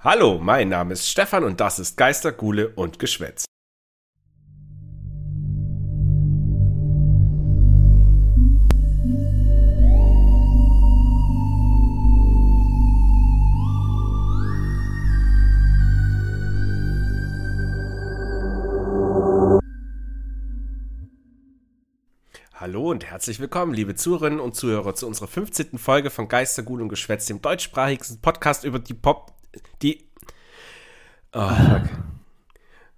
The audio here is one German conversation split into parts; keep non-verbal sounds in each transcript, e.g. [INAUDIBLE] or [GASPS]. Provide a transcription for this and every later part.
Hallo, mein Name ist Stefan und das ist Geister, Gule und Geschwätz. Hallo und herzlich willkommen, liebe Zuhörerinnen und Zuhörer, zu unserer 15. Folge von Geister, Gule und Geschwätz, dem deutschsprachigsten Podcast über die Pop. Die. Oh, fuck.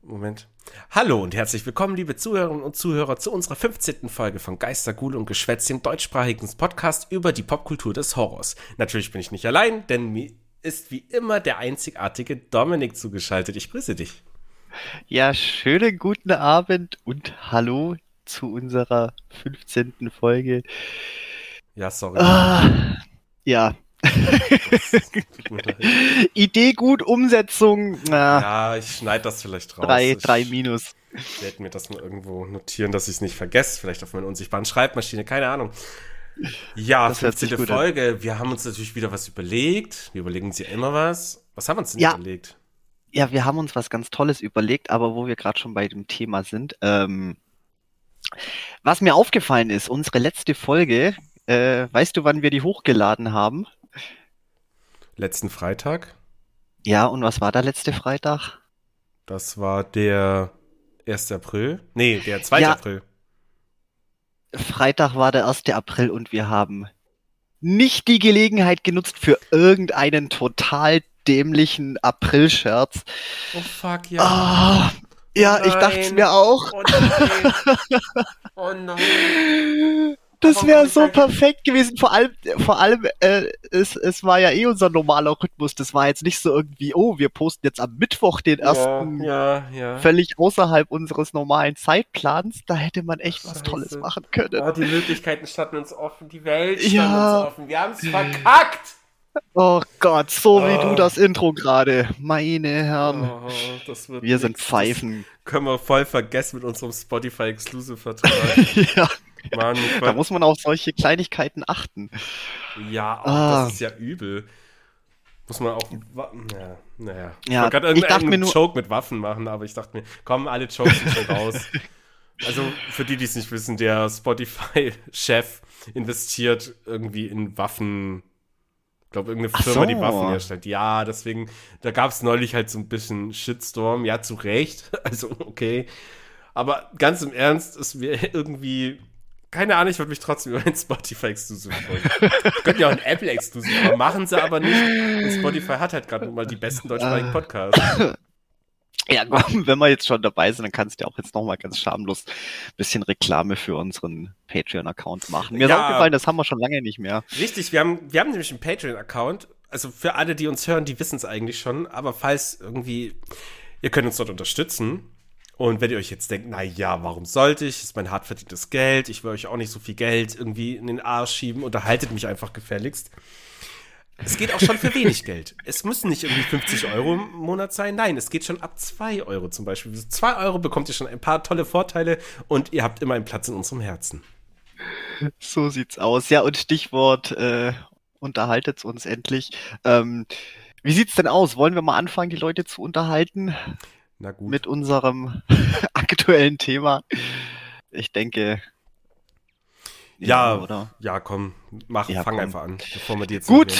Moment. Hallo und herzlich willkommen, liebe Zuhörerinnen und Zuhörer, zu unserer 15. Folge von Geister, Gule und Geschwätz, dem deutschsprachigen Podcast über die Popkultur des Horrors. Natürlich bin ich nicht allein, denn mir ist wie immer der einzigartige Dominik zugeschaltet. Ich grüße dich. Ja, schönen guten Abend und hallo zu unserer 15. Folge. Ja, sorry. Ah, ja. [LAUGHS] Idee gut, Umsetzung. Na, Ja, ich schneide das vielleicht raus. drei, Ich drei Minus. werde mir das mal irgendwo notieren, dass ich es nicht vergesse. Vielleicht auf meiner unsichtbaren Schreibmaschine, keine Ahnung. Ja, Das hört sich 15. gut an. Folge. Wir haben uns natürlich wieder was überlegt. Wir überlegen uns ja immer was. Was haben wir uns denn Ja. überlegt? Ja, wir haben uns was ganz Tolles überlegt, aber wo wir gerade schon bei dem Thema sind, ähm, was mir aufgefallen ist, unsere letzte Folge, äh, weißt du, wann wir die hochgeladen haben? Letzten Freitag. Ja, und was war da letzte Freitag? Das war der 1. April. Nee, der 2. Ja. April. Freitag war der 1. April und wir haben nicht die Gelegenheit genutzt für irgendeinen total dämlichen April-Scherz. Oh fuck, ja. Ah, ja, ich dachte es mir auch. Oh nein. Oh nein. [LAUGHS] Das wäre so perfekt gewesen. Vor allem, vor allem, äh, es, es war ja eh unser normaler Rhythmus. Das war jetzt nicht so irgendwie, oh, wir posten jetzt am Mittwoch den ersten, Ja, ja, ja. völlig außerhalb unseres normalen Zeitplans. Da hätte man echt was Scheiße. Tolles machen können. Oh, die Möglichkeiten standen uns offen, die Welt stand Ja. uns offen. Wir haben es verkackt. Oh Gott, so wie Oh. du das Intro gerade. Meine Herren. Oh, das wird Wir sind nichts. Pfeifen. Das können wir voll vergessen mit unserem Spotify-Exclusive-Vertrag. [LAUGHS] ja, Mann, da muss man auf solche Kleinigkeiten achten. ja, oh, Ah. das ist ja übel. Muss man auch. Naja, naja. Ich Ja, ich dachte mir nur- Joke mit Waffen machen, aber ich dachte mir, komm, alle Jokes sind schon raus. [LAUGHS] Also, für die, die es nicht wissen, der Spotify-Chef investiert irgendwie in Waffen. Ich glaube, irgendeine Ach Firma, die so. Waffen herstellt. Ja, deswegen, da gab es neulich halt so ein bisschen Shitstorm. Ja, zu Recht. [LAUGHS] Also, okay. Aber ganz im Ernst, es wäre irgendwie. Keine Ahnung, ich würde mich trotzdem über ein Spotify-Exclusive freuen. Wir könnten ja auch ein Apple-Exclusive machen, machen sie aber nicht. Und Spotify hat halt gerade nun mal die besten deutschsprachigen Ah. Podcasts. [LAUGHS] Ja, komm, wenn wir jetzt schon dabei sind, dann kannst du ja auch jetzt nochmal ganz schamlos ein bisschen Reklame für unseren Patreon-Account machen. Mir ist Ja. aufgefallen, das haben wir schon lange nicht mehr. Richtig, wir haben, wir haben nämlich einen Patreon-Account. Also für alle, die uns hören, die wissen es eigentlich schon. Aber falls irgendwie, ihr könnt uns dort unterstützen. Und wenn ihr euch jetzt denkt, na ja, warum sollte ich? Ist mein hart verdientes Geld. Ich will euch auch nicht so viel Geld irgendwie in den Arsch schieben. Unterhaltet mich einfach gefälligst. Es geht auch schon für wenig Geld. Es müssen nicht irgendwie 50 Euro im Monat sein. Nein, es geht schon ab 2 Euro zum Beispiel. Für 2 Euro bekommt ihr schon ein paar tolle Vorteile und ihr habt immer einen Platz in unserem Herzen. So sieht's aus. Ja, und Stichwort, äh, unterhaltet's uns endlich. Ähm, wie sieht's denn aus? Wollen wir mal anfangen, die Leute zu unterhalten Na gut. mit unserem [LAUGHS] aktuellen Thema? Ich denke. Ja, oder? Ja, komm, mach, Ja, fang komm. einfach an, bevor wir dir jetzt Gut.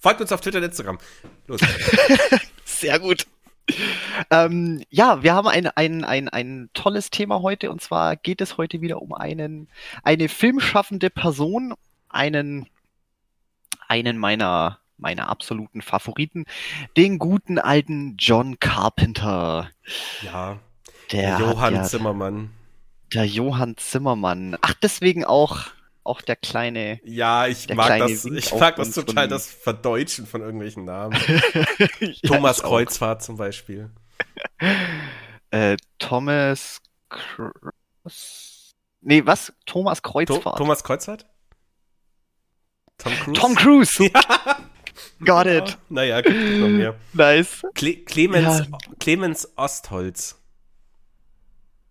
Folgt uns auf Twitter und Instagram. Los. [LAUGHS] Sehr gut. Ähm, ja, wir haben ein, ein, ein, ein tolles Thema heute und zwar geht es heute wieder um einen, eine filmschaffende Person, einen, einen meiner, meiner absoluten Favoriten, den guten alten John Carpenter. Ja, Der, Johann hat ja, Zimmermann. der Johann Zimmermann. Ach, deswegen auch, auch der kleine. Ja, ich Der mag das, Wink ich mag das total, das Verdeutschen von irgendwelchen Namen. [LAUGHS] Thomas. Kreuzfahrt zum Beispiel. [LAUGHS] Äh, Thomas Cross. Nee, was? Thomas To Kreuzfahrt. Thomas Kreuzfahrt? Tom Cruise? Tom Cruise. [LAUGHS] Ja. Got it. Naja, gibt noch mehr. [LAUGHS] Nice. Cle Clemens, Ja. Clemens Ostholz.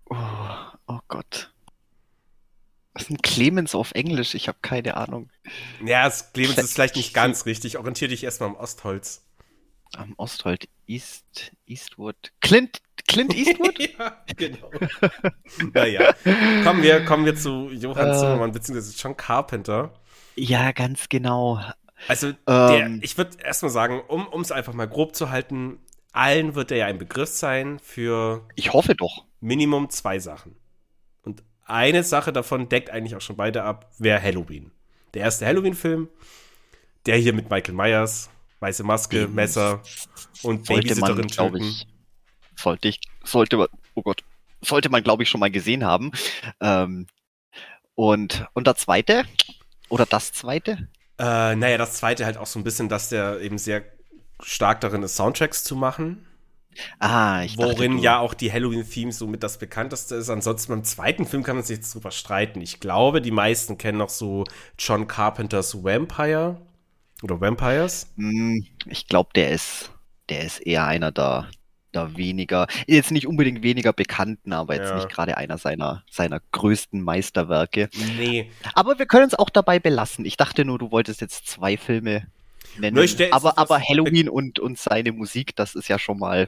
Oh, oh Gott. Was ist ein Clemens auf Englisch? Ich habe keine Ahnung. Ja, es, Clemens ist vielleicht nicht ganz richtig. Orientier dich erstmal am Ostholz. Am Osthold East, Eastwood. Clint, Clint Eastwood? [LAUGHS] ja, genau. naja, kommen wir, kommen wir zu Johann Äh. Zimmermann, beziehungsweise John Carpenter. Ja, ganz genau. Also, der, Ähm. ich würde erstmal sagen, um es einfach mal grob zu halten, allen wird er ja ein Begriff sein für Ich hoffe doch. Minimum zwei Sachen. Und eine Sache davon deckt eigentlich auch schon beide ab, wäre Halloween. Der erste Halloween-Film, der hier mit Michael Myers, weiße Maske, Messer und Sollte man, Babysitterin ich, sollte ich, sollte man, oh Gott, sollte man, glaube ich, schon mal gesehen haben. Ähm, und, und der zweite, oder das zweite? Äh, naja, das zweite halt auch so ein bisschen, dass der eben sehr stark darin ist, Soundtracks zu machen. Ah, ich dachte, Worin du- ja auch die Halloween-Theme so mit das bekannteste ist. Ansonsten beim zweiten Film kann man sich jetzt drüber streiten. Ich glaube, die meisten kennen noch so John Carpenters Vampire oder Vampires. Hm, Ich glaube, der ist, der ist eher einer der, der weniger, jetzt nicht unbedingt weniger bekannten, aber jetzt Ja. nicht gerade einer seiner, seiner größten Meisterwerke. Nee, Aber wir können es auch dabei belassen. Ich dachte nur, du wolltest jetzt zwei Filme nennen. Stell- aber, aber Halloween und, und seine Musik, das ist ja schon mal,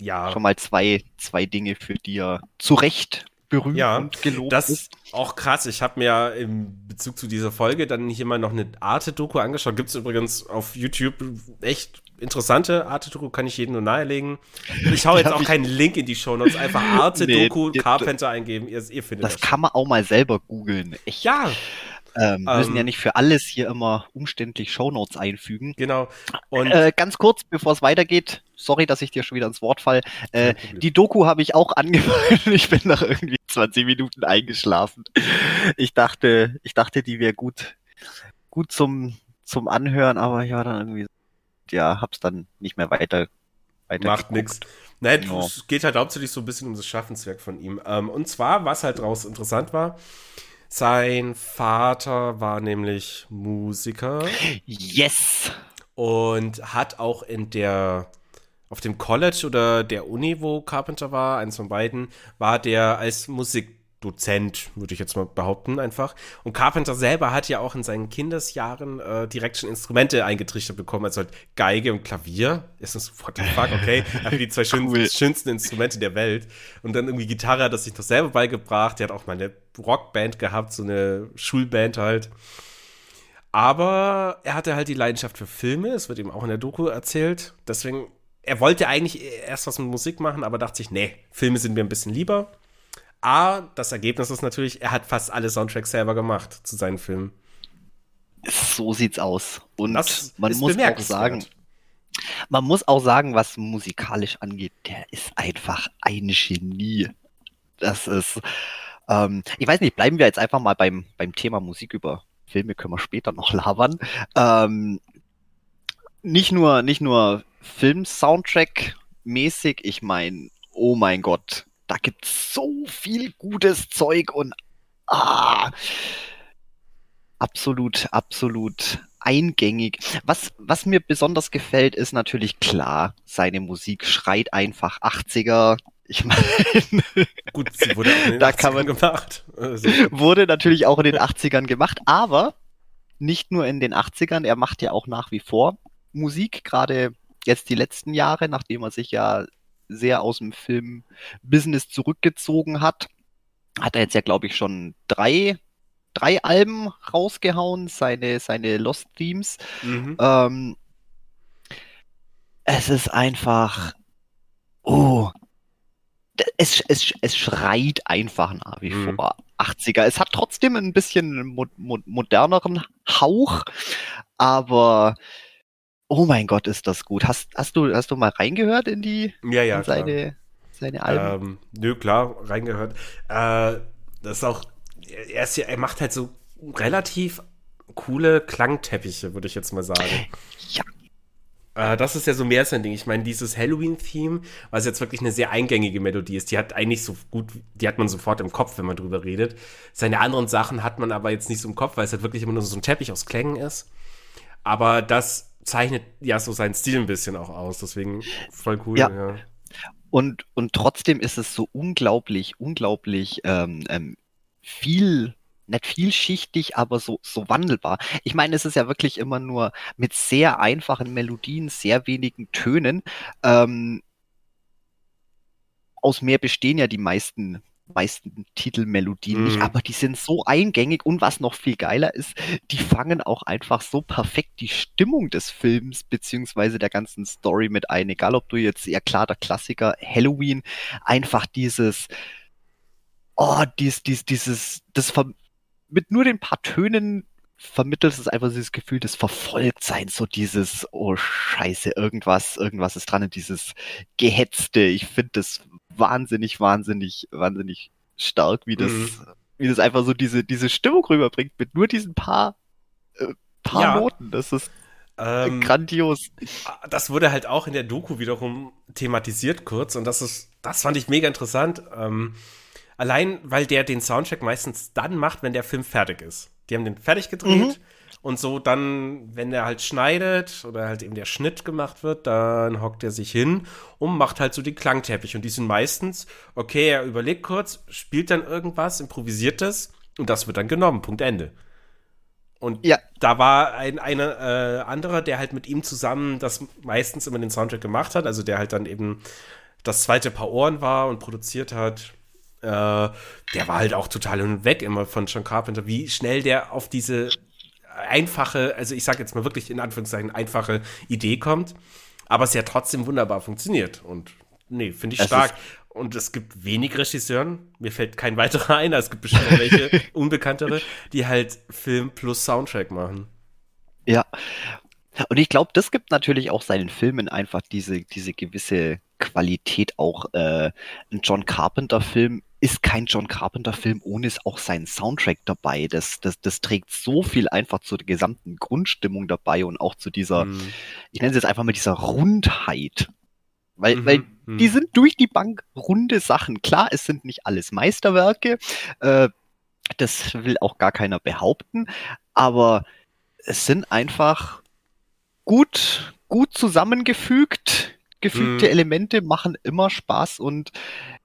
ja. schon mal zwei, zwei Dinge, für die er zu Recht berühmt Ja, und gelobt Das ist. ist auch krass. Ich habe mir ja im Bezug zu dieser Folge dann hier mal noch eine Arte-Doku angeschaut. Gibt es übrigens auf YouTube echt interessante Arte-Doku, kann ich jedem nur nahelegen. [LAUGHS] Ich hau jetzt auch ich- keinen Link in die Show Notes. Einfach [LAUGHS] Arte-Doku, Nee, Carpenter eingeben. Ihr, ihr findet Das das. kann man auch mal selber googeln. Ich ja, ähm, müssen Ähm, ja nicht für alles hier immer umständlich Shownotes einfügen. genau. Und Äh, ganz kurz, bevor es weitergeht, sorry, dass ich dir schon wieder ins Wort fall. Äh, die Doku habe ich auch [LAUGHS] angefangen. Ich bin nach irgendwie 20 Minuten eingeschlafen. Ich dachte, ich dachte, die wäre gut, gut zum, zum Anhören, aber ja, dann irgendwie, ja, hab's dann nicht mehr weiter, weiter macht nix. Nein, Ja. es geht halt hauptsächlich so ein bisschen um das Schaffenswerk von ihm. Ähm, und zwar, was halt draus interessant war, sein Vater war nämlich Musiker. Yes! und hat auch in der auf dem College oder der Uni, wo Carpenter war, eins von beiden, war der als Musikdozent, würde ich jetzt mal behaupten, einfach. Und Carpenter selber hat ja auch in seinen Kindesjahren äh, direkt schon Instrumente eingetrichtert bekommen, also halt Geige und Klavier. Ist das what the fuck, okay? Einfach die zwei [LAUGHS] schön, Cool. schönsten Instrumente der Welt. Und dann irgendwie Gitarre hat er sich noch selber beigebracht. Der hat auch mal eine Rockband gehabt, so eine Schulband halt. Aber er hatte halt die Leidenschaft für Filme, es wird ihm auch in der Doku erzählt. Deswegen, er wollte eigentlich erst was mit Musik machen, aber dachte sich, nee, Filme sind mir ein bisschen lieber. A, das Ergebnis ist natürlich, er hat fast alle Soundtracks selber gemacht zu seinen Filmen. So sieht's aus. Und Das man muss auch sagen, man muss auch sagen, was musikalisch angeht, der ist einfach ein Genie. Das ist, ähm, ich weiß nicht, bleiben wir jetzt einfach mal beim, beim Thema Musik über Filme, können wir später noch labern. Ähm, nicht nur, nicht nur Film-Soundtrack-mäßig, ich meine, oh mein Gott, da gibt's so viel gutes Zeug und ah, absolut, absolut eingängig. Was, was mir besonders gefällt, ist natürlich klar, seine Musik schreit einfach 80er. Ich meine, [LAUGHS] Gut, sie wurde auch in den Da kann 80ern man- gemacht. Also, wurde natürlich auch in den 80ern gemacht, aber nicht nur in den 80ern, er macht ja auch nach wie vor Musik, gerade jetzt die letzten Jahre, nachdem er sich ja sehr aus dem Film-Business zurückgezogen hat, hat er jetzt ja, glaube ich, schon drei, drei Alben rausgehauen, seine, seine Lost Themes. mhm. Ähm, es ist einfach, oh, es, es, es schreit einfach nach wie Mhm. vor 80er. Es hat trotzdem ein bisschen mo mo moderneren Hauch, aber oh mein Gott, ist das gut. Hast, hast, du, hast du mal reingehört in die ja, ja, in klar. seine, seine Alben? Ähm, nö, klar, reingehört. Äh, das ist auch, er, ist ja, er macht halt so relativ coole Klangteppiche, würde ich jetzt mal sagen. Ja. Äh, das ist ja so mehr sein Ding. Ich meine, dieses Halloween-Theme, was jetzt wirklich eine sehr eingängige Melodie ist, die hat eigentlich so gut, die hat man sofort im Kopf, wenn man drüber redet. Seine anderen Sachen hat man aber jetzt nicht so im Kopf, weil es halt wirklich immer nur so ein Teppich aus Klängen ist. Aber das zeichnet ja so seinen Stil ein bisschen auch aus. Deswegen voll cool. Ja. ja. Und, und trotzdem ist es so unglaublich, unglaublich ähm, ähm, viel nicht vielschichtig, aber so, so wandelbar. Ich meine, es ist ja wirklich immer nur mit sehr einfachen Melodien, sehr wenigen Tönen. Ähm, aus mehr bestehen ja die meisten meisten Titelmelodien mm. nicht, mhm. aber die sind so eingängig und was noch viel geiler ist, die fangen auch einfach so perfekt die Stimmung des Films beziehungsweise der ganzen Story mit ein. Egal ob du jetzt, ja klar, der Klassiker Halloween, einfach dieses, oh, dies, dies, dieses, das mit nur den paar Tönen vermittelt es einfach dieses Gefühl des Verfolgtseins, so dieses, oh Scheiße, irgendwas, irgendwas ist dran und dieses Gehetzte. Ich finde das wahnsinnig, wahnsinnig, wahnsinnig stark, wie das, mhm. wie das einfach so diese, diese Stimmung rüberbringt mit nur diesen paar, äh, paar ja. Noten. Das ist ähm, grandios. Das wurde halt auch in der Doku wiederum thematisiert kurz und das ist, das fand ich mega interessant. Ähm, Allein, weil der den Soundtrack meistens dann macht, wenn der Film fertig ist. Die haben den fertig gedreht mhm. Und so dann, wenn der halt schneidet oder halt eben der Schnitt gemacht wird, dann hockt er sich hin und macht halt so den Klangteppich. Und die sind meistens, okay, er überlegt kurz, spielt dann irgendwas, improvisiert das und das wird dann genommen. Punkt Ende. Und ja. da war ein eine, äh, anderer, der halt mit ihm zusammen das meistens immer den Soundtrack gemacht hat, also der halt dann eben das zweite Paar Ohren war und produziert hat äh, der war halt auch total hinweg immer von John Carpenter, wie schnell der auf diese einfache, also ich sag jetzt mal wirklich in Anführungszeichen einfache Idee kommt, aber es ja trotzdem wunderbar funktioniert. Und nee, finde ich das stark. Und es gibt wenig Regisseuren, mir fällt kein weiterer ein, es gibt bestimmt welche [LAUGHS] unbekanntere, die halt Film plus Soundtrack machen. Ja. Und ich glaube, das gibt natürlich auch seinen Filmen einfach diese, diese gewisse Qualität. Auch äh, ein John Carpenter-Film ist kein John Carpenter-Film ohne es auch seinen Soundtrack dabei. Das, das, das trägt so viel einfach zur gesamten Grundstimmung dabei und auch zu dieser, mhm. ich nenne es jetzt einfach mal dieser Rundheit. Weil, mhm. weil mhm. die sind durch die Bank runde Sachen. Klar, es sind nicht alles Meisterwerke. Äh, das will auch gar keiner behaupten. Aber es sind einfach gut, gut zusammengefügt. Gefügte mhm. Elemente machen immer Spaß und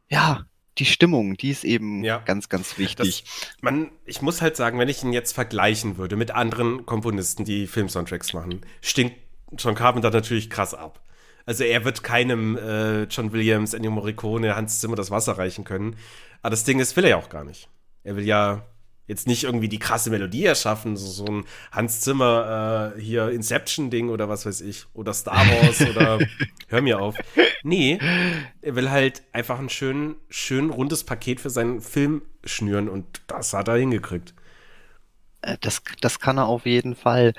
ja, die Stimmung, die ist eben ja. ganz, ganz wichtig. Das, man, ich muss halt sagen, wenn ich ihn jetzt vergleichen würde mit anderen Komponisten, die Filmsoundtracks machen, stinkt John Carpenter natürlich krass ab. Also er wird keinem äh, John Williams, Ennio Morricone, Hans Zimmer das Wasser reichen können. Aber das Ding ist, will er ja auch gar nicht. Er will ja jetzt nicht irgendwie die krasse Melodie erschaffen, so, so ein Hans Zimmer äh, hier Inception-Ding oder was weiß ich, oder Star Wars [LAUGHS] oder hör mir auf. Nee, er will halt einfach ein schön, schön rundes Paket für seinen Film schnüren und das hat er hingekriegt. Äh, das, das kann er auf jeden Fall.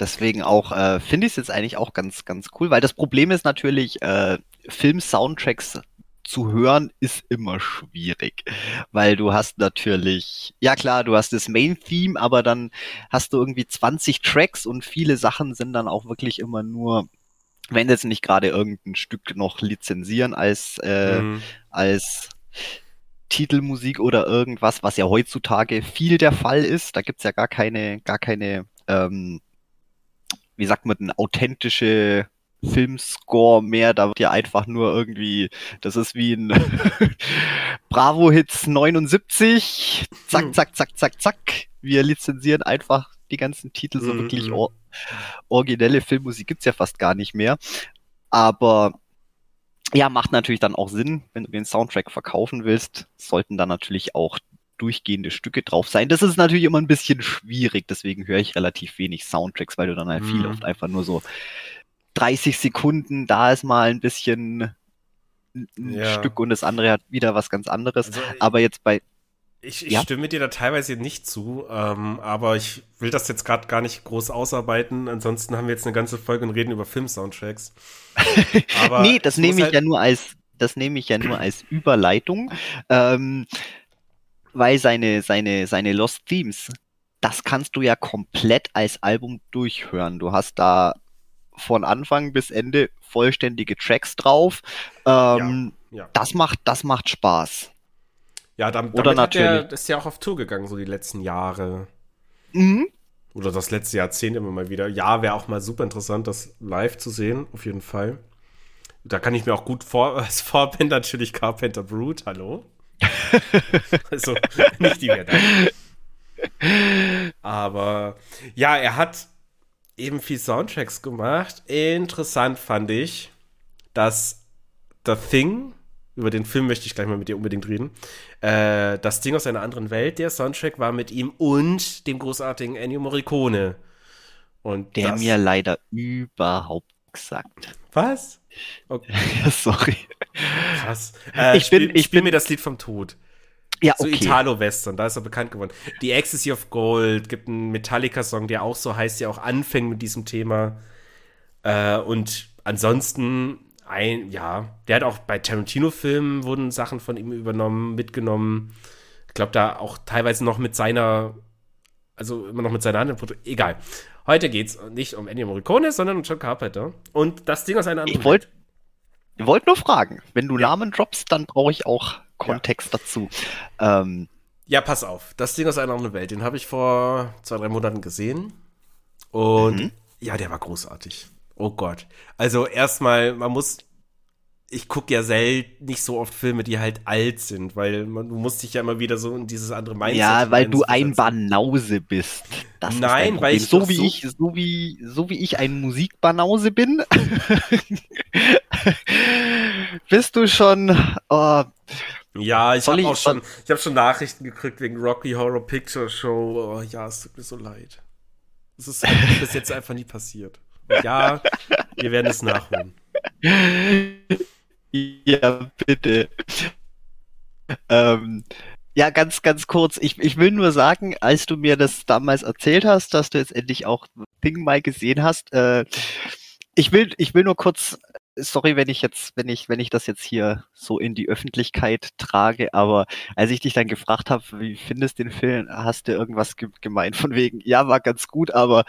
Deswegen auch äh, finde ich es jetzt eigentlich auch ganz, ganz cool, weil das Problem ist natürlich, äh, Film-Soundtracks zu hören ist immer schwierig, weil du hast natürlich, ja klar, du hast das Main-Theme, aber dann hast du irgendwie 20 Tracks und viele Sachen sind dann auch wirklich immer nur, wenn jetzt nicht gerade irgendein Stück noch lizenzieren als, äh, mhm. als Titelmusik oder irgendwas, was ja heutzutage viel der Fall ist. Da gibt's ja gar keine, gar keine, ähm, wie sagt man, authentische Filmscore mehr, da wird ja einfach nur irgendwie, das ist wie ein [LAUGHS] Bravo Hits 79, zack, hm. zack, zack, zack, zack. Wir lizenzieren einfach die ganzen Titel, so mhm. wirklich or originelle Filmmusik gibt's ja fast gar nicht mehr. Aber ja, macht natürlich dann auch Sinn, wenn du den Soundtrack verkaufen willst, sollten da natürlich auch durchgehende Stücke drauf sein. Das ist natürlich immer ein bisschen schwierig, deswegen höre ich relativ wenig Soundtracks, weil du dann halt mhm. viel oft einfach nur so 30 Sekunden, da ist mal ein bisschen ein ja. Stück und das andere hat wieder was ganz anderes. Also, aber jetzt bei. Ich, ich ja? stimme dir da teilweise nicht zu, ähm, aber ich will das jetzt gerade gar nicht groß ausarbeiten. Ansonsten haben wir jetzt eine ganze Folge und reden über Film-Soundtracks. [LAUGHS] nee, das nehme ich halt ja nur als, das nehme ich ja nur als Überleitung, ähm, weil seine, seine, seine Lost Themes, das kannst du ja komplett als Album durchhören. Du hast da von Anfang bis Ende vollständige Tracks drauf. Ähm, ja, ja. Das macht, das macht Spaß. Ja, damit, Oder damit natürlich. Er, ist ja auch auf Tour gegangen, so die letzten Jahre. Mhm. Oder das letzte Jahrzehnt immer mal wieder. Ja, wäre auch mal super interessant, das live zu sehen, auf jeden Fall. Da kann ich mir auch gut vor, [LAUGHS] als Vorband natürlich Carpenter Brute, hallo. [LAUGHS] also nicht die Werte. Aber ja, er hat eben viel Soundtracks gemacht. Interessant fand ich, dass The Thing, über den Film möchte ich gleich mal mit dir unbedingt reden, äh, das Ding aus einer anderen Welt, der Soundtrack war mit ihm und dem großartigen Ennio Morricone. Und der das, mir leider überhaupt gesagt. Was? [LAUGHS] Okay. Sorry. Krass. Äh, ich spiel, bin, ich spiel bin, mir das Lied vom Tod. Ja, okay. So Italo-Western, da ist er bekannt geworden. Die Ecstasy of Gold gibt einen Metallica-Song, der auch so heißt, der auch anfängt mit diesem Thema. Äh, und ansonsten, ein, ja, der hat auch bei Tarantino-Filmen wurden Sachen von ihm übernommen, mitgenommen. Ich glaube, da auch teilweise noch mit seiner, also immer noch mit seiner Hand. Egal. Heute geht es nicht um Ennio Morricone, sondern um John Carpenter. Und das Ding aus einer anderen Ich wollte wollt nur fragen, wenn du. Namen droppst, dann brauche ich auch Kontext ja. dazu. Ähm, ja, pass auf. Das Ding aus einer anderen Welt, den habe ich vor zwei, drei Monaten gesehen. Und mhm. ja, der war großartig. Oh Gott. Also erstmal, man muss ich gucke ja selten nicht so oft Filme, die halt alt sind, weil man, du musst dich ja immer wieder so in dieses andere Mindset. Ja, weil du ein Banause bist. Das Nein, weil ich so wie so ich so wie so wie ich ein Musikbanause bin, [LAUGHS] bist du schon. Oh, ja, ich habe auch schon, ich habe schon Nachrichten gekriegt wegen Rocky Horror Picture Show. Oh, ja, es tut mir so leid. Es ist halt bis jetzt einfach nie passiert. Und ja, wir werden es nachholen. [LAUGHS] Ja, bitte. Ähm, ja, ganz, ganz kurz. Ich, ich will nur sagen, als du mir das damals erzählt hast, dass du jetzt endlich auch Ding mal gesehen hast, äh, ich will, ich will nur kurz, sorry, wenn ich jetzt, wenn ich, wenn ich das jetzt hier so in die Öffentlichkeit trage, aber als ich dich dann gefragt habe, wie findest du den Film, hast du irgendwas gemeint von wegen, ja, war ganz gut, aber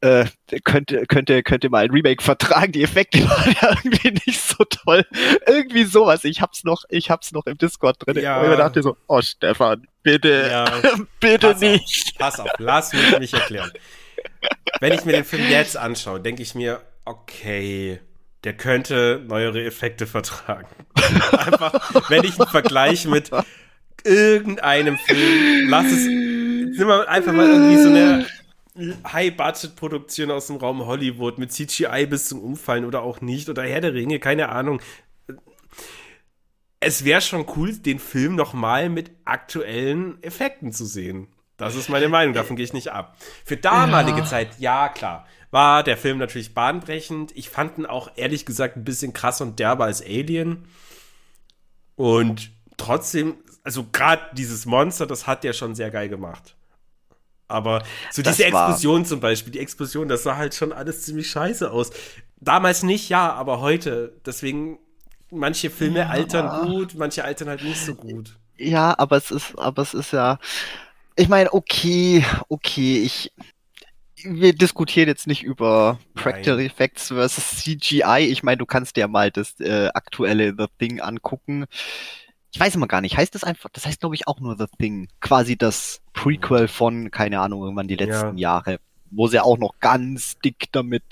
äh, könnte, könnte, könnte mal ein Remake vertragen. Die Effekte [LAUGHS] waren ja irgendwie nicht so toll. Irgendwie sowas. Ich hab's noch, ich hab's noch im Discord drin. Ja. Und ich dachte so, oh Stefan, bitte, ja. [LAUGHS] bitte pass nicht. Auf, pass auf, lass mich mich erklären. Wenn ich mir den Film jetzt anschaue, denke ich mir, okay, der könnte neuere Effekte vertragen. [LAUGHS] Einfach, wenn ich einen Vergleich mit irgendeinem Film, lass es, nimm mal einfach mal irgendwie so eine High-Budget-Produktion aus dem Raum Hollywood mit CGI bis zum Umfallen oder auch nicht oder Herr der Ringe, keine Ahnung. Es wäre schon cool, den Film nochmal mit aktuellen Effekten zu sehen. Das ist meine Meinung, davon gehe ich nicht ab. Für damalige ja. Zeit, ja klar, war der Film natürlich bahnbrechend. Ich fand ihn auch ehrlich gesagt ein bisschen krass und derber als Alien. Und trotzdem, also gerade dieses Monster, das hat der schon sehr geil gemacht. Aber so das diese Explosion zum Beispiel, die Explosion, das sah halt schon alles ziemlich scheiße aus. Damals nicht, ja, aber heute. Deswegen, manche Filme ja, altern gut, manche altern halt nicht so gut. Ja, aber es ist, aber es ist ja. Ich meine, okay, okay, ich. Wir diskutieren jetzt nicht über Practical Nein. Effects versus CGI. Ich meine, du kannst dir mal das äh, aktuelle The Thing angucken ich weiß immer gar nicht, heißt das einfach, das heißt glaube ich auch nur The Thing, quasi das Prequel von, keine Ahnung, irgendwann die letzten ja. Jahre, wo sie auch noch ganz dick damit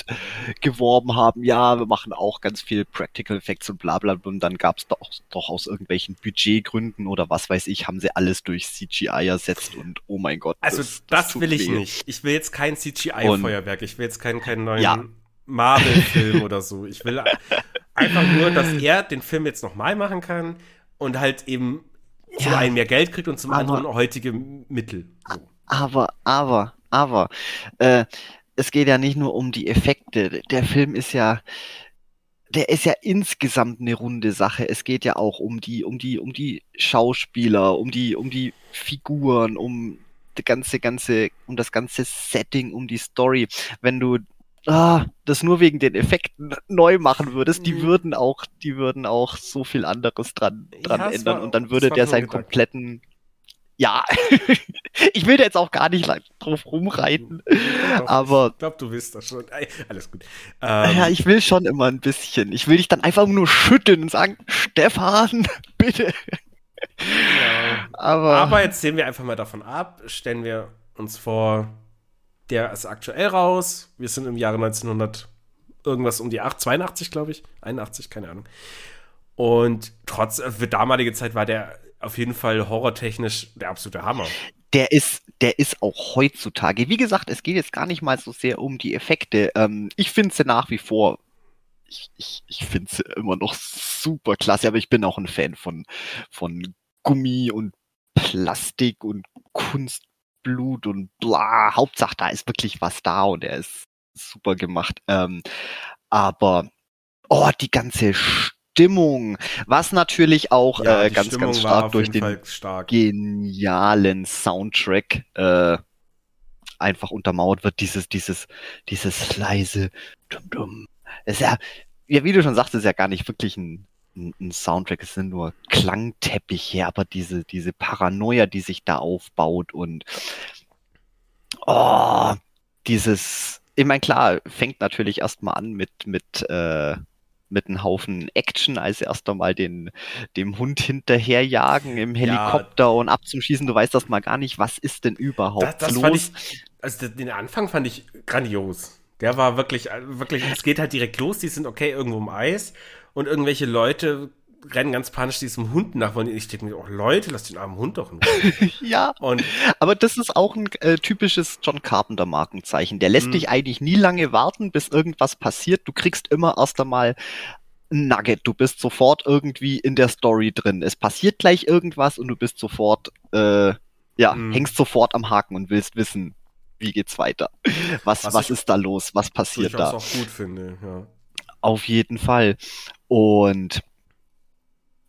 geworben haben, ja, wir machen auch ganz viel Practical Effects und bla bla und dann gab es doch, doch aus irgendwelchen Budgetgründen oder was weiß ich, haben sie alles durch CGI ersetzt und oh mein Gott. Also das, das, das will ich weh. nicht. Ich will jetzt kein CGI-Feuerwerk, ich will jetzt keinen, keinen neuen ja. Marvel-Film [LAUGHS] oder so. Ich will einfach nur, dass er den Film jetzt nochmal machen kann und halt eben zum ja, einen mehr Geld kriegt und zum aber, anderen heutige Mittel. So. Aber, aber, aber, äh, es geht ja nicht nur um die Effekte. Der Film ist ja, der ist ja insgesamt eine runde Sache. Es geht ja auch um die, um die, um die Schauspieler, um die, um die Figuren, um die ganze, ganze, um das ganze Setting, um die Story. Wenn du ah, das nur wegen den Effekten neu machen würdest, die mhm. würden auch, die würden auch so viel anderes dran, dran ja, ändern war, und dann würde der seinen kompletten ja, [LAUGHS] ich will da jetzt auch gar nicht drauf rumreiten, Doch, aber. Ich glaube, du willst das schon. Alles gut. Ähm, ja, ich will schon immer ein bisschen. Ich will dich dann einfach nur schütteln und sagen, Stefan, [LAUGHS] bitte. Ja. Aber, aber jetzt sehen wir einfach mal davon ab, stellen wir uns vor, der ist aktuell raus. Wir sind im Jahre 1900 irgendwas um die 8, 82, glaube ich. 81, keine Ahnung. Und trotz, für damalige Zeit war der auf jeden Fall horrortechnisch der absolute Hammer. Der ist, der ist auch heutzutage. Wie gesagt, es geht jetzt gar nicht mal so sehr um die Effekte. Ähm, ich finde sie nach wie vor ich, ich, ich finde es immer noch super klasse, aber ich bin auch ein Fan von, von Gummi und Plastik und Kunstblut und bla. Hauptsache, da ist wirklich was da und er ist super gemacht. Ähm, aber, oh, die ganze Stimmung, was natürlich auch ja, äh, ganz, Stimmung ganz stark durch den stark. genialen Soundtrack äh, einfach untermauert wird, dieses, dieses, dieses leise Dum -Dum. ist ja, ja, wie du schon sagst, ist ja gar nicht wirklich ein, ein Soundtrack, es sind nur Klangteppiche, aber diese, diese Paranoia, die sich da aufbaut und oh, dieses, ich meine, klar, fängt natürlich erstmal an mit, mit, äh, mit einem Haufen Action, als erst einmal den, dem Hund hinterherjagen im Helikopter ja. und abzuschießen. Du weißt das mal gar nicht, was ist denn überhaupt das, das los? Fand ich, also den Anfang fand ich grandios. Der war wirklich, wirklich, es geht halt direkt los, die sind okay irgendwo im Eis und irgendwelche Leute rennen ganz panisch diesem Hund nach, und ich denke mir, oh Leute, lass den armen Hund doch in Ruhe. [LAUGHS] ja, und, aber das ist auch ein äh, typisches John Carpenter Markenzeichen. Der lässt mhm. dich eigentlich nie lange warten, bis irgendwas passiert. Du kriegst immer erst einmal ein Nugget. Du bist sofort irgendwie in der Story drin. Es passiert gleich irgendwas und du bist sofort, äh, ja, mhm. hängst sofort am Haken und willst wissen, wie geht's weiter? [LAUGHS] Was, was, was ist da los? Was passiert da? Was ich auch gut finde, ja. Auf jeden Fall. Und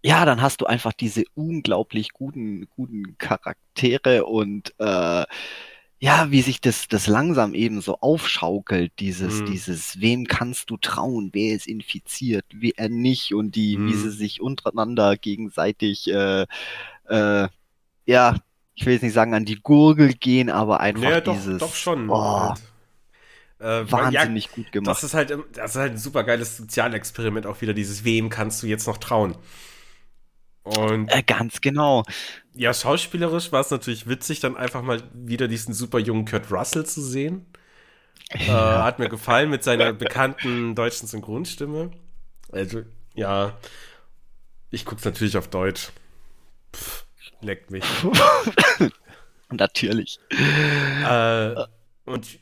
ja, dann hast du einfach diese unglaublich guten, guten Charaktere und äh, ja, wie sich das, das langsam eben so aufschaukelt, dieses, mhm. dieses, wem kannst du trauen, wer ist infiziert, wie er nicht und die, mhm. wie sie sich untereinander gegenseitig, äh, äh, ja, ich will jetzt nicht sagen an die Gurgel gehen, aber einfach naja, doch, dieses. Doch schon. Oh, äh, wahnsinnig ja, gut gemacht. Das ist halt, das ist halt ein super geiles Sozialexperiment auch wieder, dieses Wem kannst du jetzt noch trauen? Und äh, ganz genau. Ja, schauspielerisch war es natürlich witzig, dann einfach mal wieder diesen super jungen Kurt Russell zu sehen. [LAUGHS] Äh, hat mir gefallen mit seiner bekannten deutschen Synchronstimme. Also, ja, ich guck's natürlich auf Deutsch. Pff. Leckt mich. [LAUGHS] Natürlich. Äh, und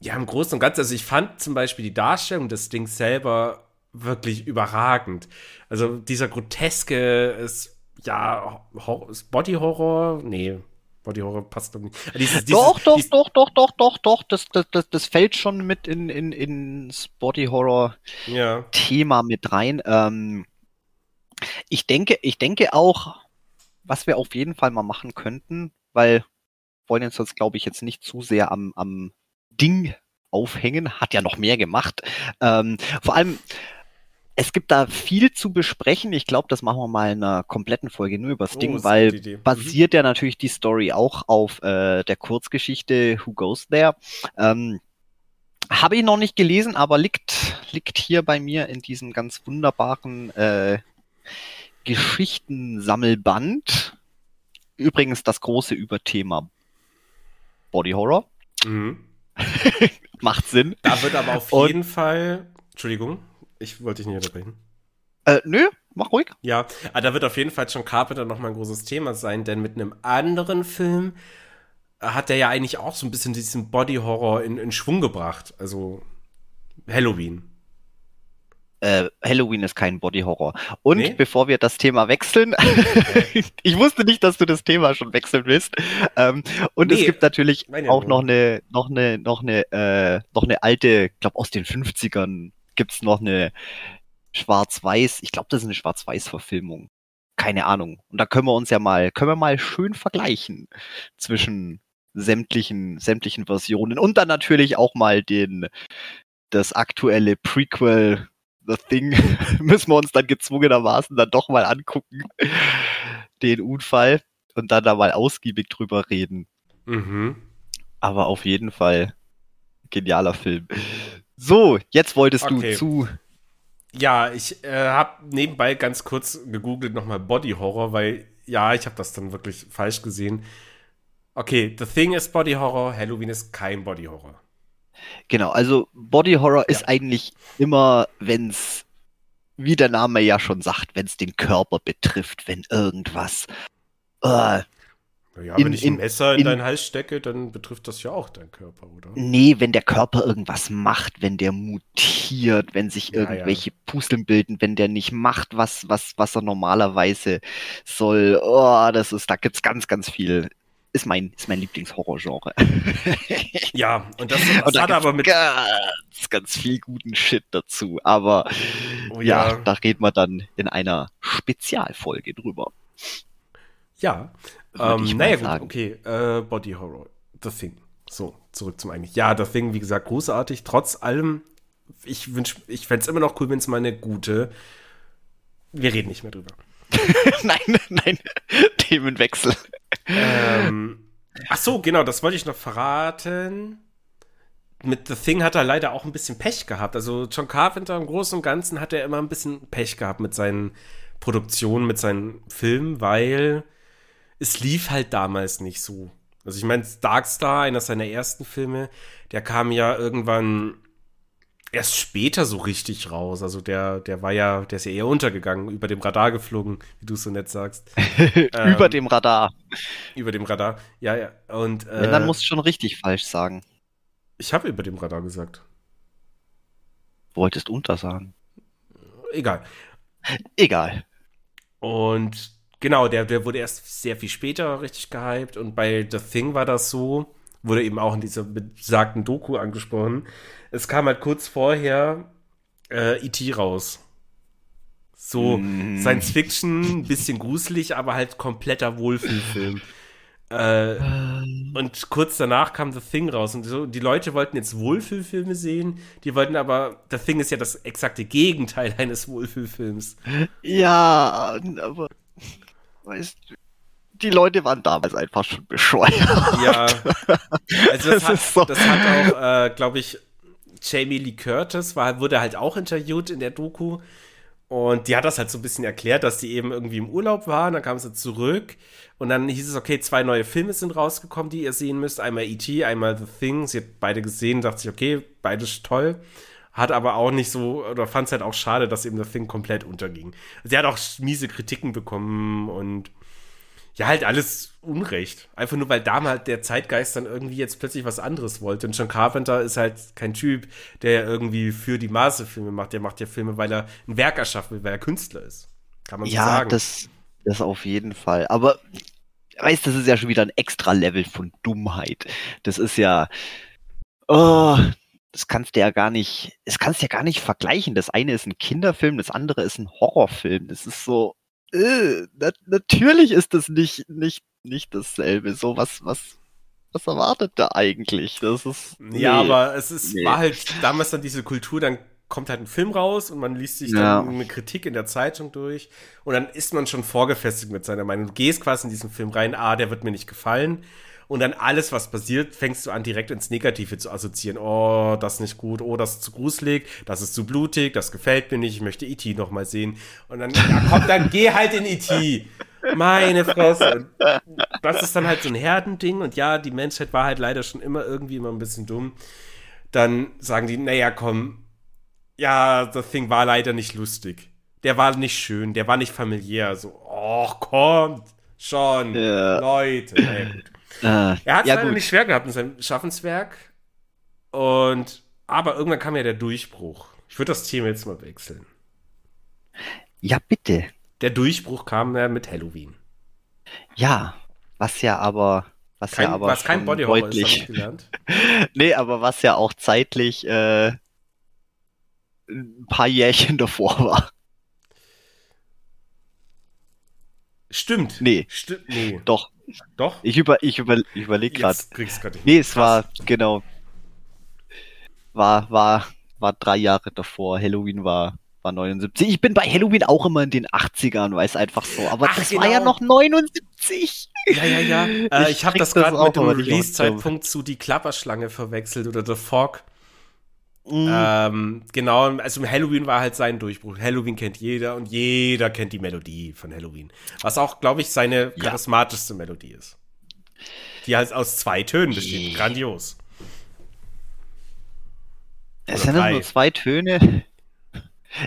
ja, im Großen und Ganzen, also ich fand zum Beispiel die Darstellung des Dings selber wirklich überragend. Also dieser groteske ist, ja, ist Body Horror? Nee, Body Horror passt doch nicht. Dieses, dieses, doch, doch, dieses, doch, doch, doch, doch, doch, das, das, das, das fällt schon mit in, in, ins Body Horror ja. Thema mit rein. Ähm, ich denke, ich denke auch, was wir auf jeden Fall mal machen könnten, weil wollen uns jetzt, glaube ich, jetzt nicht zu sehr am, am Ding aufhängen, hat ja noch mehr gemacht. Ähm, vor allem, es gibt da viel zu besprechen. Ich glaube, das machen wir mal in einer kompletten Folge nur über das oh, Ding, weil basiert ja natürlich die Story auch auf äh, der Kurzgeschichte Who Goes There. Ähm, Habe ich noch nicht gelesen, aber liegt, liegt hier bei mir in diesem ganz wunderbaren äh, Geschichtensammelband. Übrigens das große Überthema Body Horror. Mhm. [LAUGHS] Macht Sinn. Da wird aber auf Und, jeden Fall. Entschuldigung, ich wollte dich nicht unterbrechen. Äh, nö, mach ruhig. Ja, aber ah, da wird auf jeden Fall schon Carpenter nochmal ein großes Thema sein, denn mit einem anderen Film hat er ja eigentlich auch so ein bisschen diesen Body Horror in, in Schwung gebracht. Also Halloween äh, Halloween ist kein Body Horror. Und nee? bevor wir das Thema wechseln, [LAUGHS] ich wusste nicht, dass du das Thema schon wechseln willst. Ähm, und nee, es gibt natürlich auch noch eine, noch eine, noch eine, äh, noch eine alte, ich glaube aus den 50ern gibt's noch eine Schwarz-Weiß, ich glaube, das ist eine Schwarz-Weiß-Verfilmung. Keine Ahnung. Und da können wir uns ja mal, können wir mal schön vergleichen zwischen sämtlichen, sämtlichen Versionen und dann natürlich auch mal den, das aktuelle Prequel The Thing [LAUGHS] müssen wir uns dann gezwungenermaßen dann doch mal angucken, den Unfall, und dann da mal ausgiebig drüber reden. Mhm. Aber auf jeden Fall genialer Film. So, jetzt wolltest okay. du zu. Ja, ich äh, habe nebenbei ganz kurz gegoogelt nochmal Body Horror, weil ja, ich habe das dann wirklich falsch gesehen. Okay, The Thing ist Body Horror, Halloween ist kein Body Horror. Genau, also Body Horror ja. ist eigentlich immer, wenn's, wie der Name ja schon sagt, wenn es den Körper betrifft, wenn irgendwas äh, Naja, In- wenn ich ein in- Messer in, in- deinen Hals stecke, dann betrifft das ja auch deinen Körper, oder? nee, wenn der Körper irgendwas macht, wenn der mutiert, wenn sich Ja, ja. irgendwelche Pusteln bilden, wenn der nicht macht, was, was, was er normalerweise soll. Oh, das ist, da gibt's ganz, ganz viel. Ist mein, ist mein Lieblingshorrorgenre. [LAUGHS] Ja, und das, Und das da hat aber mit. ganz, ganz viel guten Shit dazu. Aber Oh, ja, ja. da reden wir dann in einer Spezialfolge drüber. Ja. Ähm, naja, gut, sagen. okay. Äh, Body Horror. The Thing. So, zurück zum eigentlich. Ja, The Thing, wie gesagt, großartig. Trotz allem, ich wünsch, ich fände es immer noch cool, wenn es mal eine gute. Wir reden nicht mehr drüber. [LAUGHS] nein, nein, [LAUGHS] Themenwechsel. ähm, ach so, genau, das wollte ich noch verraten. Mit The Thing hat er leider auch ein bisschen Pech gehabt. Also John Carpenter im Großen und Ganzen hat er immer ein bisschen Pech gehabt mit seinen Produktionen, mit seinen Filmen, weil es lief halt damals nicht so. Also ich meine, Darkstar, einer seiner ersten Filme, der kam ja irgendwann erst später so richtig raus. Also der, der war ja, der ist ja eher untergegangen, über dem Radar geflogen, wie du es so nett sagst. [LAUGHS] Über Ähm, dem Radar. Über dem Radar. Ja, ja. Und äh, Wenn, dann musst du schon richtig falsch sagen. ich habe über dem Radar gesagt. Wolltest unter sagen. Egal. Egal. Und genau, der, der wurde erst sehr viel später richtig gehypt. Und bei The Thing war das so, wurde eben auch in dieser besagten Doku angesprochen. Es kam halt kurz vorher äh, E.T. raus. So Mm. Science Fiction, ein [LAUGHS] bisschen gruselig, aber halt kompletter Wohlfühlfilm. äh, und kurz danach kam The Thing raus und so, die Leute wollten jetzt Wohlfühlfilme sehen, die wollten aber, The Thing ist ja das exakte Gegenteil [LAUGHS] eines Wohlfühlfilms. Ja, aber weißt du, die Leute waren damals einfach schon bescheuert. Ja, also [LAUGHS] das, Das hat, ist so- das hat auch, äh, glaube ich, Jamie Lee Curtis war, wurde halt auch interviewt in der Doku. Und die hat das halt so ein bisschen erklärt, dass die eben irgendwie im Urlaub waren, dann kam sie zurück und dann hieß es, okay, zwei neue Filme sind rausgekommen, die ihr sehen müsst. Einmal E.T., einmal The Thing. Sie hat beide gesehen, dachte sich, okay, beides toll. Hat aber auch nicht so, oder fand es halt auch schade, dass eben The Thing komplett unterging. Sie hat auch miese Kritiken bekommen und ja, halt alles Unrecht. Einfach nur, weil damals der Zeitgeist dann irgendwie jetzt plötzlich was anderes wollte. Und John Carpenter ist halt kein Typ, der irgendwie für die Maße Filme macht. Der macht ja Filme, weil er ein Werk erschaffen will, weil er Künstler ist. Kann man so Ja, sagen. das, das auf jeden Fall. Aber weißt, das ist ja schon wieder ein extra Level von Dummheit. Das ist ja, oh, das kannst du ja gar nicht, das kannst ja gar nicht vergleichen. Das eine ist ein Kinderfilm, das andere ist ein Horrorfilm. Das ist so, äh, na, natürlich ist das nicht, nicht, nicht dasselbe. So was, was, was erwartet da eigentlich? Das ist, Ja, nee. aber es ist, Nee. war halt damals dann diese Kultur, dann kommt halt ein Film raus und man liest sich Ja. dann eine Kritik in der Zeitung durch und dann ist man schon vorgefestigt mit seiner Meinung. Du gehst quasi in diesen Film rein, ah, der wird mir nicht gefallen. Und dann alles, was passiert, fängst du an, direkt ins Negative zu assoziieren. Oh, das ist nicht gut, oh, das ist zu gruselig, das ist zu blutig, das gefällt mir nicht, ich möchte E.T. noch mal sehen. Und dann, ja komm, dann geh halt in E.T. Meine Fresse. Und das ist dann halt so ein Herdending und ja, die Menschheit war halt leider schon immer irgendwie immer ein bisschen dumm. Dann sagen die, naja, komm, ja, das Ding war leider nicht lustig. Der war nicht schön, der war nicht familiär. So, och, kommt schon, Ja. Leute. Naja, gut. Äh, Er hat es ja, leider gut. nicht schwer gehabt in seinem Schaffenswerk. Und, aber irgendwann kam ja der Durchbruch. Ich würde das Thema jetzt mal wechseln. ja, bitte. Der Durchbruch kam ja mit Halloween. Ja, was ja aber, was Kein, ja aber was kein Body Horror ist, deutlich, ich gelernt. [LAUGHS] nee, aber was ja auch zeitlich äh, ein paar Jährchen davor war. Stimmt. Nee, Stimmt. Nee. doch. Doch. Ich über, ich über, ich überlege gerade. Nee, es war genau, war war war drei Jahre davor. Halloween war war 79. Ich bin bei Halloween auch immer in den 80ern, weiß einfach so. Aber Ach, das war ja genau. noch 79. Ja, ja, ja. [LAUGHS] Äh, ich Ich habe das gerade auch mit dem Release-Zeitpunkt zu Die Klapperschlange verwechselt oder The Fog. Mm, Ähm, genau, also Halloween war halt sein Durchbruch. Halloween kennt jeder und jeder kennt die Melodie von Halloween. Was auch, glaube ich, seine Ja. charismatischste Melodie ist. Die halt aus zwei Tönen besteht. Grandios. es sind ja nur zwei Töne.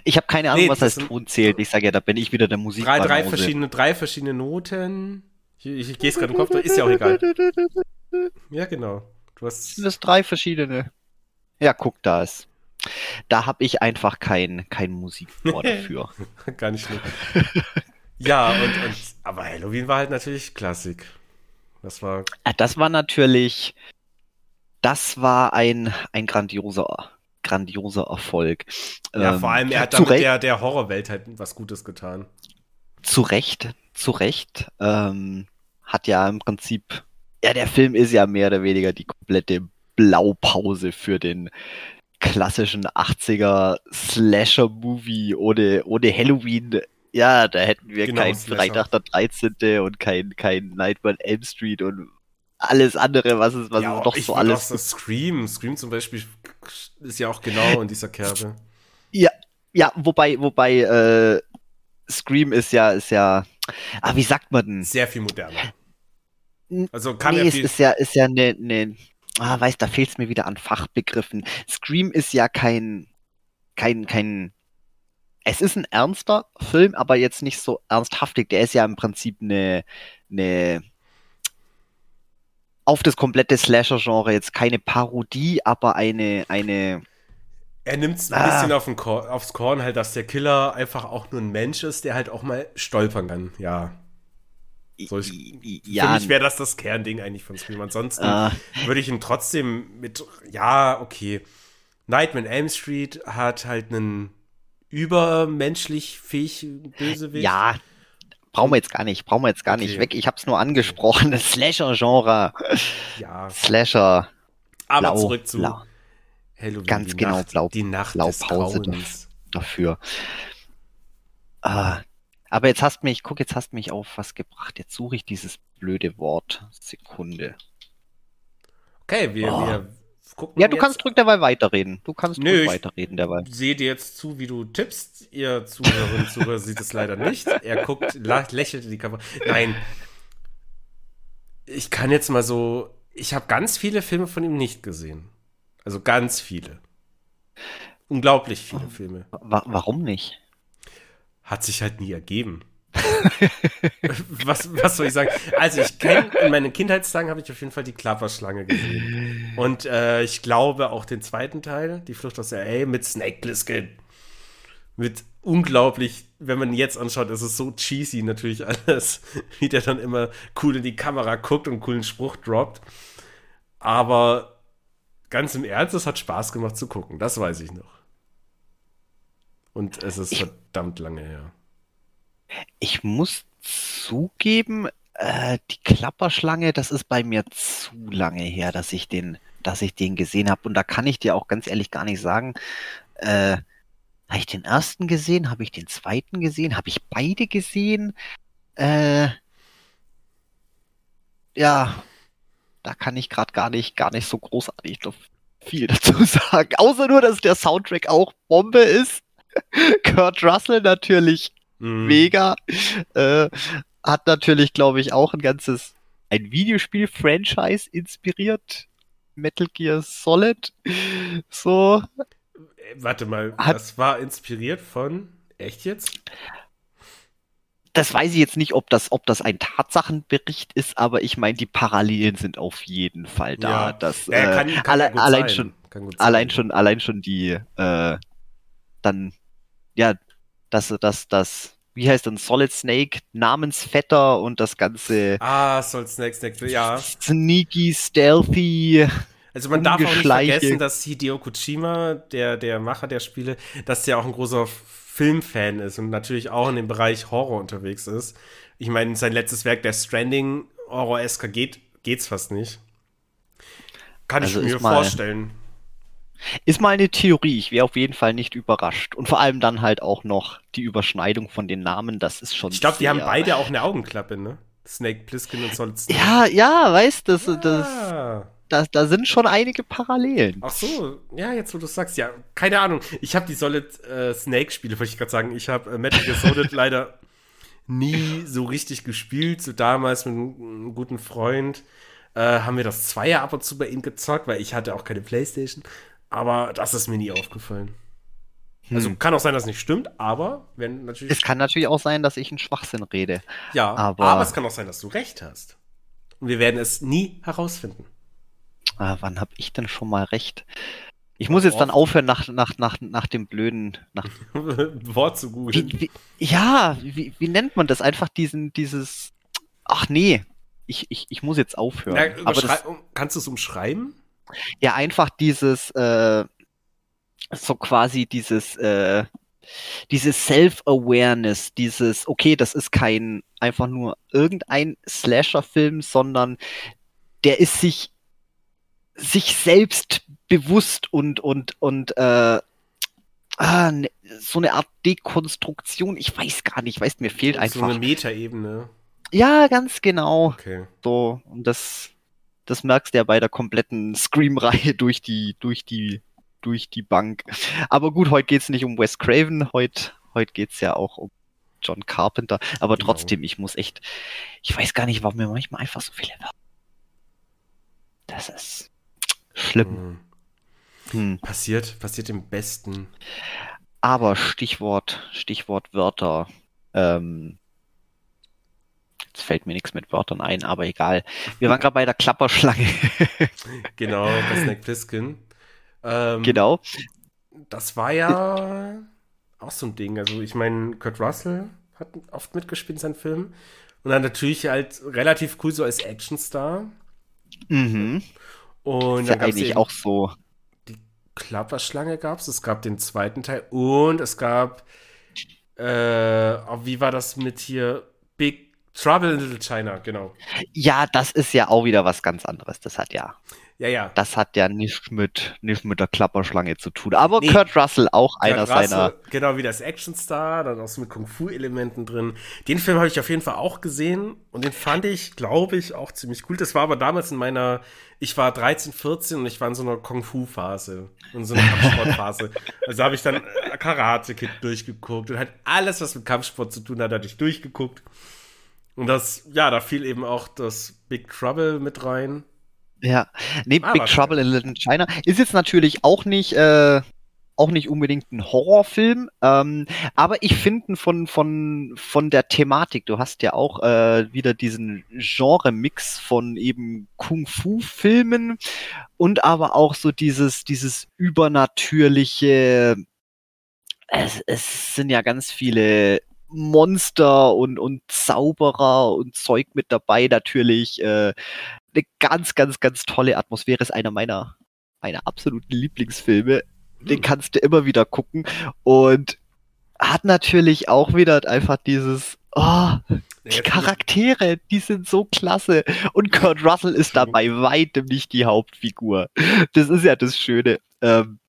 Ich habe keine Ahnung, Nee, was das als sind- Ton zählt. Ich sage ja, da bin ich wieder der Musik. Drei, drei, verschiedene, drei verschiedene Noten. Ich, ich, ich gehe es gerade im Kopf, ist ja auch egal. [LAUGHS] Ja, genau. Du hast. Das drei verschiedene. Ja, guck, da ist. Da habe ich einfach kein, kein Musikbohr [LAUGHS] dafür. Gar nicht schlimm. ja, und, und, aber Halloween war halt natürlich Klassik. Das war. Das war natürlich. Das war ein, ein grandioser, grandioser Erfolg. Ja, ähm, vor allem, er hat damit der, der Horrorwelt halt was Gutes getan. Zu Recht, zu Recht. Ähm, hat ja im Prinzip. Ja, der Film ist ja mehr oder weniger die komplette Blaupause für den klassischen 80er Slasher-Movie ohne, ohne Halloween. Ja, da hätten wir genau, kein Freitag der 13. und kein, kein Nightmare Elm Street und alles andere, was es, was ja, es noch so alles. Auch so Scream, Scream zum Beispiel ist ja auch genau in dieser Kerbe. Ja, ja, wobei, wobei, äh, Scream ist ja, ist ja, ah, wie sagt man denn? Sehr viel moderner. Also kann nee, ja viel ist ja, ist ja eine, eine ah, weiß, da fehlt es mir wieder an Fachbegriffen. Scream ist ja kein, kein, kein, es ist ein ernster Film, aber jetzt nicht so ernsthaftig. Der ist ja im Prinzip eine, eine, auf das komplette Slasher-Genre jetzt keine Parodie, aber eine, eine, er nimmt es ein ah. bisschen auf Korn, aufs Korn, halt, dass der Killer einfach auch nur ein Mensch ist, der halt auch mal stolpern kann, ja. So, ich, ja, für mich wäre das das Kernding eigentlich von Scream. Ansonsten uh. würde ich ihn trotzdem mit, ja, okay. Nightmare Elm Street hat halt einen übermenschlich fähigen Bösewicht. Ja, brauchen wir jetzt gar nicht, brauchen wir jetzt gar okay. nicht weg. Ich habe es nur angesprochen, das Slasher-Genre. Ja. Slasher. Aber blau, zurück zu blau. Halloween. Ganz genau, Nacht, blau, die Nacht Blaupause dafür. Ah, aber jetzt hast mich, guck, jetzt hast mich auf was gebracht. Jetzt suche ich dieses blöde Wort. Sekunde. Okay, wir, oh. wir gucken. Ja, du kannst ruhig dabei weiterreden. Du kannst Nö, weiterreden dabei. Sehe dir jetzt zu, wie du tippst. Ihr Zuhörerinnen und Zuhörer sieht es leider nicht. Er guckt, lächelt in die Kamera. Nein. Ich kann jetzt mal so. Ich habe ganz viele Filme von ihm nicht gesehen. Also ganz viele. Unglaublich viele Filme. Warum nicht? Hat sich halt nie ergeben. [LAUGHS] was, was soll ich sagen? Also ich kenne, in meinen Kindheitstagen habe ich auf jeden Fall die Klapperschlange gesehen. Und äh, ich glaube auch den zweiten Teil, die Flucht aus L.A. mit Snake Plissken. Mit unglaublich, wenn man jetzt anschaut, ist es so cheesy natürlich alles, [LAUGHS] wie der dann immer cool in die Kamera guckt und einen coolen Spruch droppt. Aber ganz im Ernst, es hat Spaß gemacht zu gucken, das weiß ich noch. Und es ist verdammt lange her. Ich muss zugeben, äh, die Klapperschlange, das ist bei mir zu lange her, dass ich den, dass ich den gesehen habe. Und da kann ich dir auch ganz ehrlich gar nicht sagen, äh, habe ich den ersten gesehen? Habe ich den zweiten gesehen? Habe ich beide gesehen? Äh, ja, da kann ich gerade gar nicht, gar nicht so großartig viel dazu [LAUGHS] sagen. Außer nur, dass der Soundtrack auch Bombe ist. [LAUGHS] Kurt Russell natürlich mm. mega. Äh, hat natürlich, glaube ich, auch ein ganzes, ein Videospiel-Franchise inspiriert. Metal Gear Solid. So. Warte mal, hat, das war inspiriert von, echt jetzt? Das weiß ich jetzt nicht, ob das, ob das ein Tatsachenbericht ist, aber ich meine, die Parallelen sind auf jeden Fall da. Ja, ja, kann, kann alle, allein sein. schon, allein schon, allein schon die, äh, dann ja, das, das, das, wie heißt denn Solid Snake, Namensvetter und das ganze. Ah, Solid Snake, Snake, [LAUGHS] ja. Sneaky, stealthy. Also man darf auch nicht vergessen, dass Hideo Kojima, der, der Macher der Spiele, dass der auch ein großer Filmfan ist und natürlich auch in dem Bereich Horror unterwegs ist. Ich meine, sein letztes Werk, der Stranding, Horror-esker, geht, geht's fast nicht. Kann also ich mir vorstellen. Ist mal eine Theorie. Ich wäre auf jeden Fall nicht überrascht. Und vor allem dann halt auch noch die Überschneidung von den Namen. Das ist schon. Ich glaube, die haben beide auch eine Augenklappe, ne? Snake Plissken und Solid Snake. Ja, ja, weißt du, das, ja. das, da, da sind schon einige Parallelen. Ach so, ja, jetzt wo du sagst, ja, keine Ahnung. Ich habe die Solid äh, Snake Spiele, wollte ich gerade sagen. Ich habe äh, Metal Gear Solid [LAUGHS] leider nie so richtig gespielt. So damals mit einem guten Freund äh, haben wir das Zweier ab und zu bei ihm gezockt, weil ich hatte auch keine Playstation. Aber das ist mir nie aufgefallen. Also Hm. kann auch sein, dass es nicht stimmt, aber wenn natürlich. Es kann natürlich auch sein, dass ich einen Schwachsinn rede. ja, aber- aber, es kann auch sein, dass du recht hast. Und wir werden es nie herausfinden. Ah, wann habe ich denn schon mal recht? Ich muss jetzt dann aufhören nach, nach, nach, nach dem blöden. Nach, [LAUGHS] Wort zu gut. wie, wie, ja, wie, wie nennt man das? Einfach diesen, dieses. Ach nee, ich, ich, ich muss jetzt aufhören. Na, Aber das, kannst du es umschreiben? Ja, einfach dieses, äh, so quasi dieses, äh, dieses Self-Awareness, dieses, okay, das ist kein einfach nur irgendein Slasher-Film, sondern der ist sich, sich selbst bewusst und, und, und, äh, ah, ne, so eine Art Dekonstruktion, ich weiß gar nicht, weißt, mir fehlt So einfach. eine Metaebene. Ja, ganz genau. Okay. So, und das, das merkst du ja bei der kompletten Scream-Reihe durch die, durch die, durch die Bank. Aber gut, heute geht's nicht um Wes Craven, heute, heute geht's ja auch um John Carpenter. Aber Genau. trotzdem, ich muss echt, ich weiß gar nicht, warum mir manchmal einfach so viele Wörter. Das ist schlimm. Hm. Hm. Passiert, passiert im besten. Aber Stichwort, Stichwort Wörter. Ähm, jetzt fällt mir nichts mit Wörtern ein, aber egal. Wir waren gerade bei der Klapperschlange. [LAUGHS] Genau, bei Snake Plissken. Ähm, genau. Das war ja auch so ein Ding. Also, ich meine, Kurt Russell hat oft mitgespielt in seinen Filmen. Und dann natürlich halt relativ cool so als Actionstar. Mhm. Und Ist ja gab es eigentlich auch so. die Klapperschlange gab's, es gab den zweiten Teil und es gab, äh, oh, wie war das mit hier? Big Trouble in Little China, genau. Ja, das ist ja auch wieder was ganz anderes. Das hat ja, Ja, ja. das hat ja nichts mit, nicht mit der Klapperschlange zu tun. Aber Nee. Kurt Russell auch einer Kurt Russell, seiner. Genau, wie das Actionstar, dann auch so mit Kung-Fu-Elementen drin. Den Film habe ich auf jeden Fall auch gesehen und den fand ich, glaube ich, auch ziemlich cool. Das war aber damals in meiner, ich war 13, 14 und ich war in so einer Kung-Fu-Phase, in so einer Kampfsportphase. [LAUGHS] also habe ich dann äh, Karate Kid durchgeguckt und halt alles, was mit Kampfsport zu tun hat, hatte ich durchgeguckt. Und das, ja, da fiel eben auch das Big Trouble mit rein. Ja, nee, Ah, Big Trouble in Little China ist jetzt natürlich auch nicht, äh, auch nicht unbedingt ein Horrorfilm, ähm, aber ich finde von, von, von der Thematik, du hast ja auch äh, wieder diesen Genre-Mix von eben Kung-Fu-Filmen und aber auch so dieses, dieses übernatürliche, es, es sind ja ganz viele Monster und, und Zauberer und Zeug mit dabei, natürlich, äh, eine ganz, ganz, ganz tolle Atmosphäre. Ist einer meiner, meiner absoluten Lieblingsfilme. Den Hm. kannst du immer wieder gucken. Und hat natürlich auch wieder einfach dieses, oh, die Charaktere, die sind so klasse. Und Kurt Russell ist da bei weitem nicht die Hauptfigur. Das ist ja das Schöne. Ähm,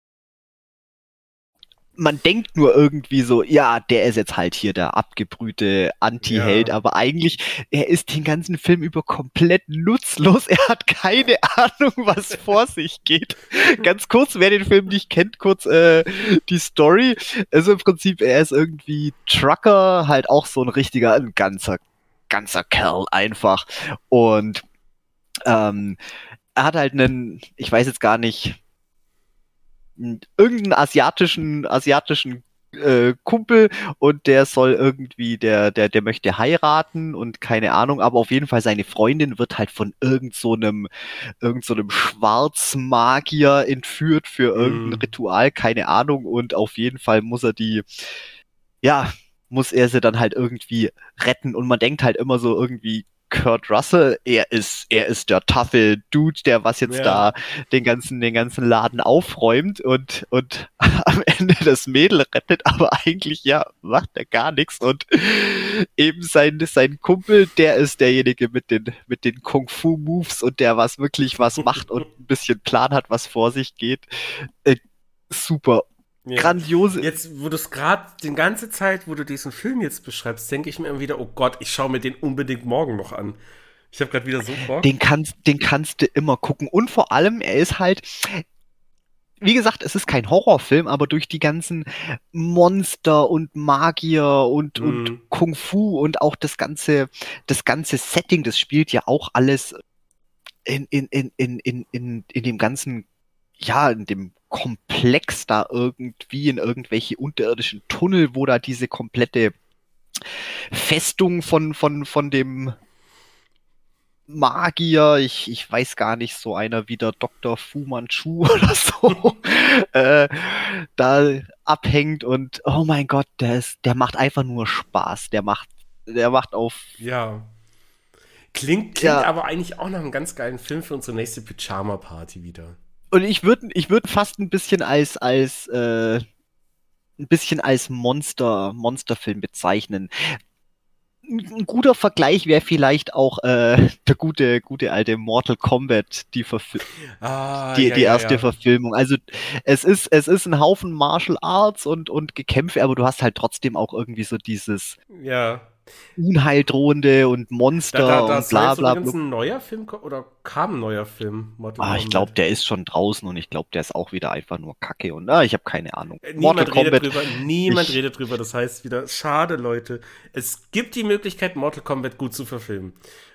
man denkt nur irgendwie so, ja, der ist jetzt halt hier der abgebrühte Anti-Held, Ja. aber eigentlich, er ist den ganzen Film über komplett nutzlos. [LAUGHS] Er hat keine Ahnung, was vor sich geht. Ganz kurz, wer den Film nicht kennt, kurz äh, die Story. Also im Prinzip, er ist irgendwie Trucker, halt auch so ein richtiger, ein ganzer, ganzer Kerl einfach. Und ähm, er hat halt einen, ich weiß jetzt gar nicht, irgendeinen asiatischen, asiatischen äh, Kumpel und der soll irgendwie, der, der, der möchte heiraten und keine Ahnung, aber auf jeden Fall seine Freundin wird halt von irgend so einem, irgend so einem Schwarzmagier entführt für irgendein Mhm. Ritual, keine Ahnung und auf jeden Fall muss er die, ja, muss er sie dann halt irgendwie retten und man denkt halt immer so irgendwie, Kurt Russell, er ist, er ist der taffe Dude, der was jetzt Ja. da den ganzen, den ganzen Laden aufräumt und, und [LAUGHS] am Ende das Mädel rettet, aber eigentlich, ja, macht er gar nichts und eben sein, sein Kumpel, der ist derjenige mit den, mit den Kung-Fu-Moves und der was wirklich was macht und [LAUGHS] ein bisschen Plan hat, was vor sich geht. Äh, super. Ja. Grandiose. Jetzt, wo du es gerade die ganze Zeit, wo du diesen Film jetzt beschreibst, denke ich mir immer wieder, oh Gott, ich schaue mir den unbedingt morgen noch an. Ich habe gerade wieder so Bock. Den kannst, den kannst du immer gucken. Und vor allem, er ist halt, wie gesagt, es ist kein Horrorfilm, aber durch die ganzen Monster und Magier und, Mhm. und Kung Fu und auch das ganze, das ganze Setting, das spielt ja auch alles in, in, in, in, in, in, in dem ganzen, ja, in dem komplex da irgendwie in irgendwelche unterirdischen Tunnel, wo da diese komplette Festung von, von, von dem Magier, ich, ich weiß gar nicht, so einer wie der Dr. Fu Manchu [LAUGHS] oder so, [LAUGHS] äh, da abhängt und oh mein Gott, der, ist, der macht einfach nur Spaß. Der macht, der macht auf. Ja. Klingt, klingt ja. aber eigentlich auch nach einem ganz geilen Film für unsere nächste Pyjama-Party wieder. Und ich würde ich würd fast ein bisschen als, als, äh, ein bisschen als Monster, Monsterfilm bezeichnen ein guter Vergleich wäre vielleicht auch äh, der gute, gute alte Mortal Kombat, die, Verfi ah, die, ja, die erste ja, ja. Verfilmung. Also es ist, es ist ein Haufen Martial Arts und, und Gekämpfe, aber du hast halt trotzdem auch irgendwie so dieses ja. Unheildrohende und Monster da, da, da und bla bla. bla. ein neuer Film oder kam ein neuer Film? Mortal ah, ich glaube, der ist schon draußen und ich glaube, der ist auch wieder einfach nur Kacke und ah, ich habe keine Ahnung. Äh, niemand Mortal redet Kombat, drüber, niemand ich, redet drüber. Das heißt wieder, schade Leute. Es gibt die Möglichkeit, Mortal Kombat gut zu verfilmen.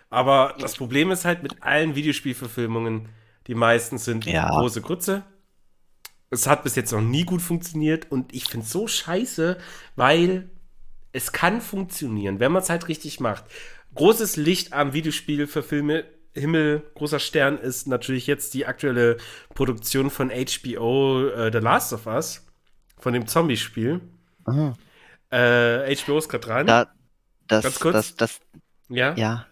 Aber das Problem ist halt mit allen Videospielverfilmungen, die meisten sind ja. große Grütze. Es hat bis jetzt noch nie gut funktioniert und ich finde es so scheiße, weil es kann funktionieren, wenn man es halt richtig macht. Großes Licht am Videospiel für Filme. Himmel, großer Stern ist natürlich jetzt die aktuelle Produktion von HBO äh, The Last of Us, von dem Zombie-Spiel. Äh, HBO ist gerade dran. Da, das, Ganz kurz. Das, das, ja? Ja.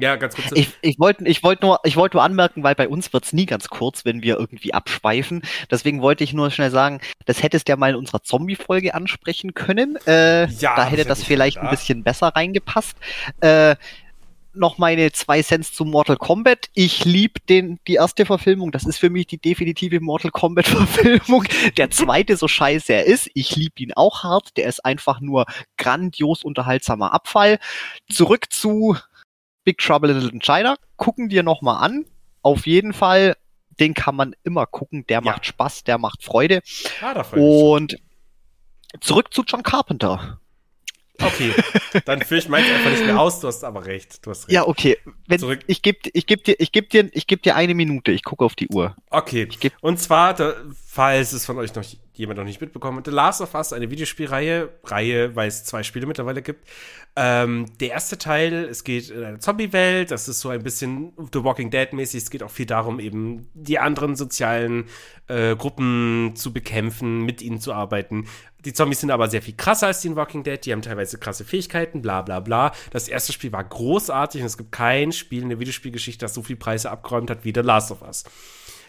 Ja, ganz kurz. Ich, ich wollte ich wollt nur, ich wollt nur anmerken, weil bei uns wird's nie ganz kurz, wenn wir irgendwie abschweifen. Deswegen wollte ich nur schnell sagen, das hättest du ja mal in unserer Zombie-Folge ansprechen können. Äh, ja, da hätte das, das vielleicht ein bisschen besser reingepasst. Äh, noch meine zwei Cents zu Mortal Kombat. Ich liebe den die erste Verfilmung. Das ist für mich die definitive Mortal Kombat Verfilmung. Der zweite, so scheiße er ist, ich liebe ihn auch hart. Der ist einfach nur grandios unterhaltsamer Abfall. Zurück zu Big Trouble in Little China. Gucken dir nochmal an. Auf jeden Fall, den kann man immer gucken. Der ja. macht Spaß, der macht Freude. Ja, Und zurück zu John Carpenter. Okay, dann führe ich meins einfach nicht mehr aus, du hast aber recht. Du hast recht. Ja, okay. Wenn, Zurück. Ich gebe ich geb dir, ich geb dir, ich geb dir eine Minute, ich gucke auf die Uhr. Okay. Und zwar, da, falls es von euch noch jemand noch nicht mitbekommen hat, The Last of Us, eine Videospielreihe, Reihe, weil es zwei Spiele mittlerweile gibt. Ähm, der erste Teil, es geht in eine Zombie-Welt, das ist so ein bisschen The Walking Dead-mäßig, es geht auch viel darum, eben die anderen sozialen äh, Gruppen zu bekämpfen, mit ihnen zu arbeiten. Die Zombies sind aber sehr viel krasser als die in Walking Dead. Die haben teilweise krasse Fähigkeiten, bla bla bla. Das erste Spiel war großartig und es gibt kein Spiel in der Videospielgeschichte, das so viel Preise abgeräumt hat wie The Last of Us.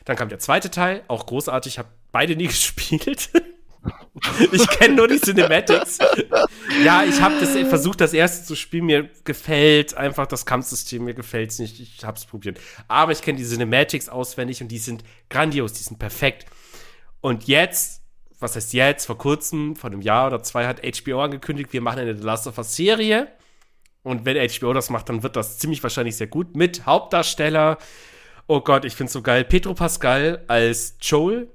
Dann kam der zweite Teil, auch großartig. Ich habe beide nie [LAUGHS] gespielt. ich kenne nur die Cinematics. ja, ich habe das versucht, das erste zu spielen. Mir gefällt einfach das Kampfsystem. Mir gefällt es nicht. Ich habe es probiert. Aber ich kenne die Cinematics auswendig und die sind grandios. Die sind perfekt. Und jetzt was heißt jetzt, vor kurzem, vor einem Jahr oder zwei, hat HBO angekündigt, wir machen eine The Last of Us Serie. Und wenn HBO das macht, dann wird das ziemlich wahrscheinlich sehr gut. Mit Hauptdarsteller, oh Gott, ich find's so geil, Petro Pascal als Joel.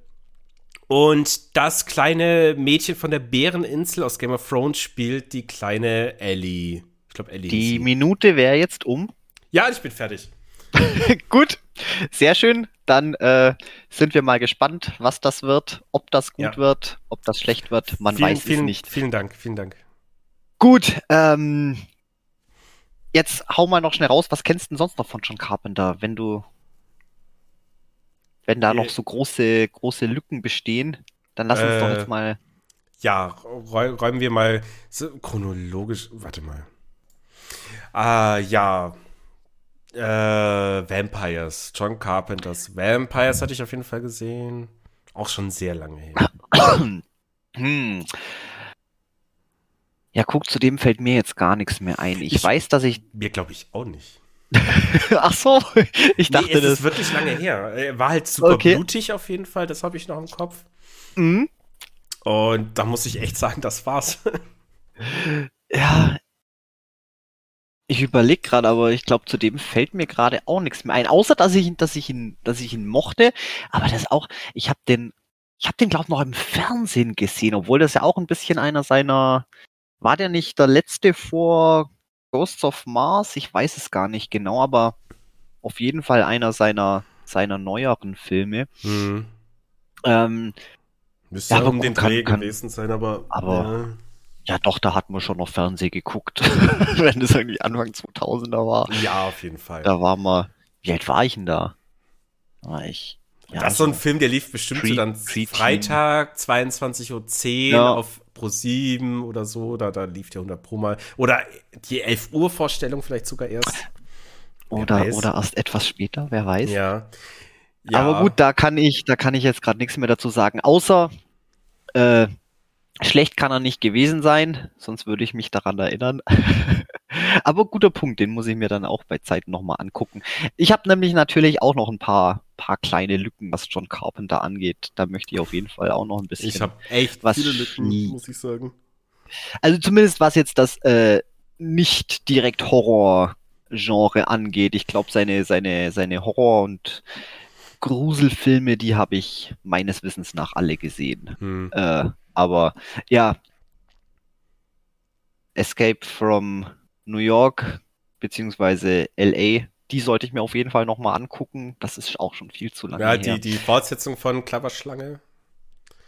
Und das kleine Mädchen von der Bäreninsel aus Game of Thrones spielt die kleine Ellie. Ich glaube, Ellie. Die Minute wäre jetzt um. Ja, ich bin fertig. [LAUGHS] gut, sehr schön. Dann äh, sind wir mal gespannt, was das wird, ob das gut ja. wird, ob das schlecht wird. Man vielen, weiß vielen, es nicht. Vielen Dank, vielen Dank. Gut, ähm, jetzt hau mal noch schnell raus, was kennst du denn sonst noch von John Carpenter, wenn du, wenn da äh, noch so große, große Lücken bestehen, dann lass uns äh, doch jetzt mal. Ja, räumen wir mal so chronologisch, warte mal. Ah, ja, äh, Vampires. John Carpenters Vampires hatte ich auf jeden Fall gesehen. Auch schon sehr lange her. [CLEARS THROAT] hm. Ja, guck, zu dem fällt mir jetzt gar nichts mehr ein. Ich, ich weiß, dass ich. Mir glaube ich auch nicht. [LAUGHS] Ach so, [LAUGHS] ich dachte, nee, es das ist wirklich lange her. Er war halt super okay. blutig auf jeden Fall, das habe ich noch im Kopf. Mhm. Und da muss ich echt sagen, das war's. [LAUGHS] Ja, ich überlege gerade, aber ich glaube, zu dem fällt mir gerade auch nichts mehr ein, außer dass ich, dass ich ihn, dass ich ihn mochte. Aber das auch, ich habe den, ich habe den glaube noch im Fernsehen gesehen, obwohl das ja auch ein bisschen einer seiner, war der nicht der letzte vor Ghosts of Mars? Ich weiß es gar nicht genau, aber auf jeden Fall einer seiner seiner neueren Filme. Mhm. Ähm, Müsste Ja, um den kann- Dreh kann- gewesen sein, aber. aber- ja, doch, da hatten wir schon noch Fernsehen geguckt, [LAUGHS] wenn das irgendwie Anfang 2000er war. ja. ja, auf jeden Fall. Da war mal, wie alt war ich denn da? War ich, ja, das ist so ein Film, der lief bestimmt so Pre- dann Preteen. Freitag, 22.10 Uhr Ja. auf Pro 7 oder so. Da, da lief der 100 Pro mal. Oder die 11 Uhr Vorstellung vielleicht sogar erst. oder, oder erst etwas später, wer weiß. Ja. ja. Aber gut, da kann ich, da kann ich jetzt gerade nichts mehr dazu sagen, außer äh, schlecht kann er nicht gewesen sein, sonst würde ich mich daran erinnern. [LAUGHS] Aber guter Punkt, den muss ich mir dann auch bei Zeiten nochmal angucken. Ich habe nämlich natürlich auch noch ein paar, paar kleine Lücken, was John Carpenter angeht. Da möchte ich auf jeden Fall auch noch ein bisschen. Ich habe echt was viele Lücken, schlie- muss ich sagen. Also zumindest was jetzt das äh, nicht direkt Horror-Genre angeht. Ich glaube, seine, seine, seine Horror- und Gruselfilme, die habe ich meines Wissens nach alle gesehen. Hm. Äh, aber ja, Escape from New York beziehungsweise LA, die sollte ich mir auf jeden Fall nochmal angucken. Das ist auch schon viel zu lange Ja, her. die, die Fortsetzung von Klapperschlange.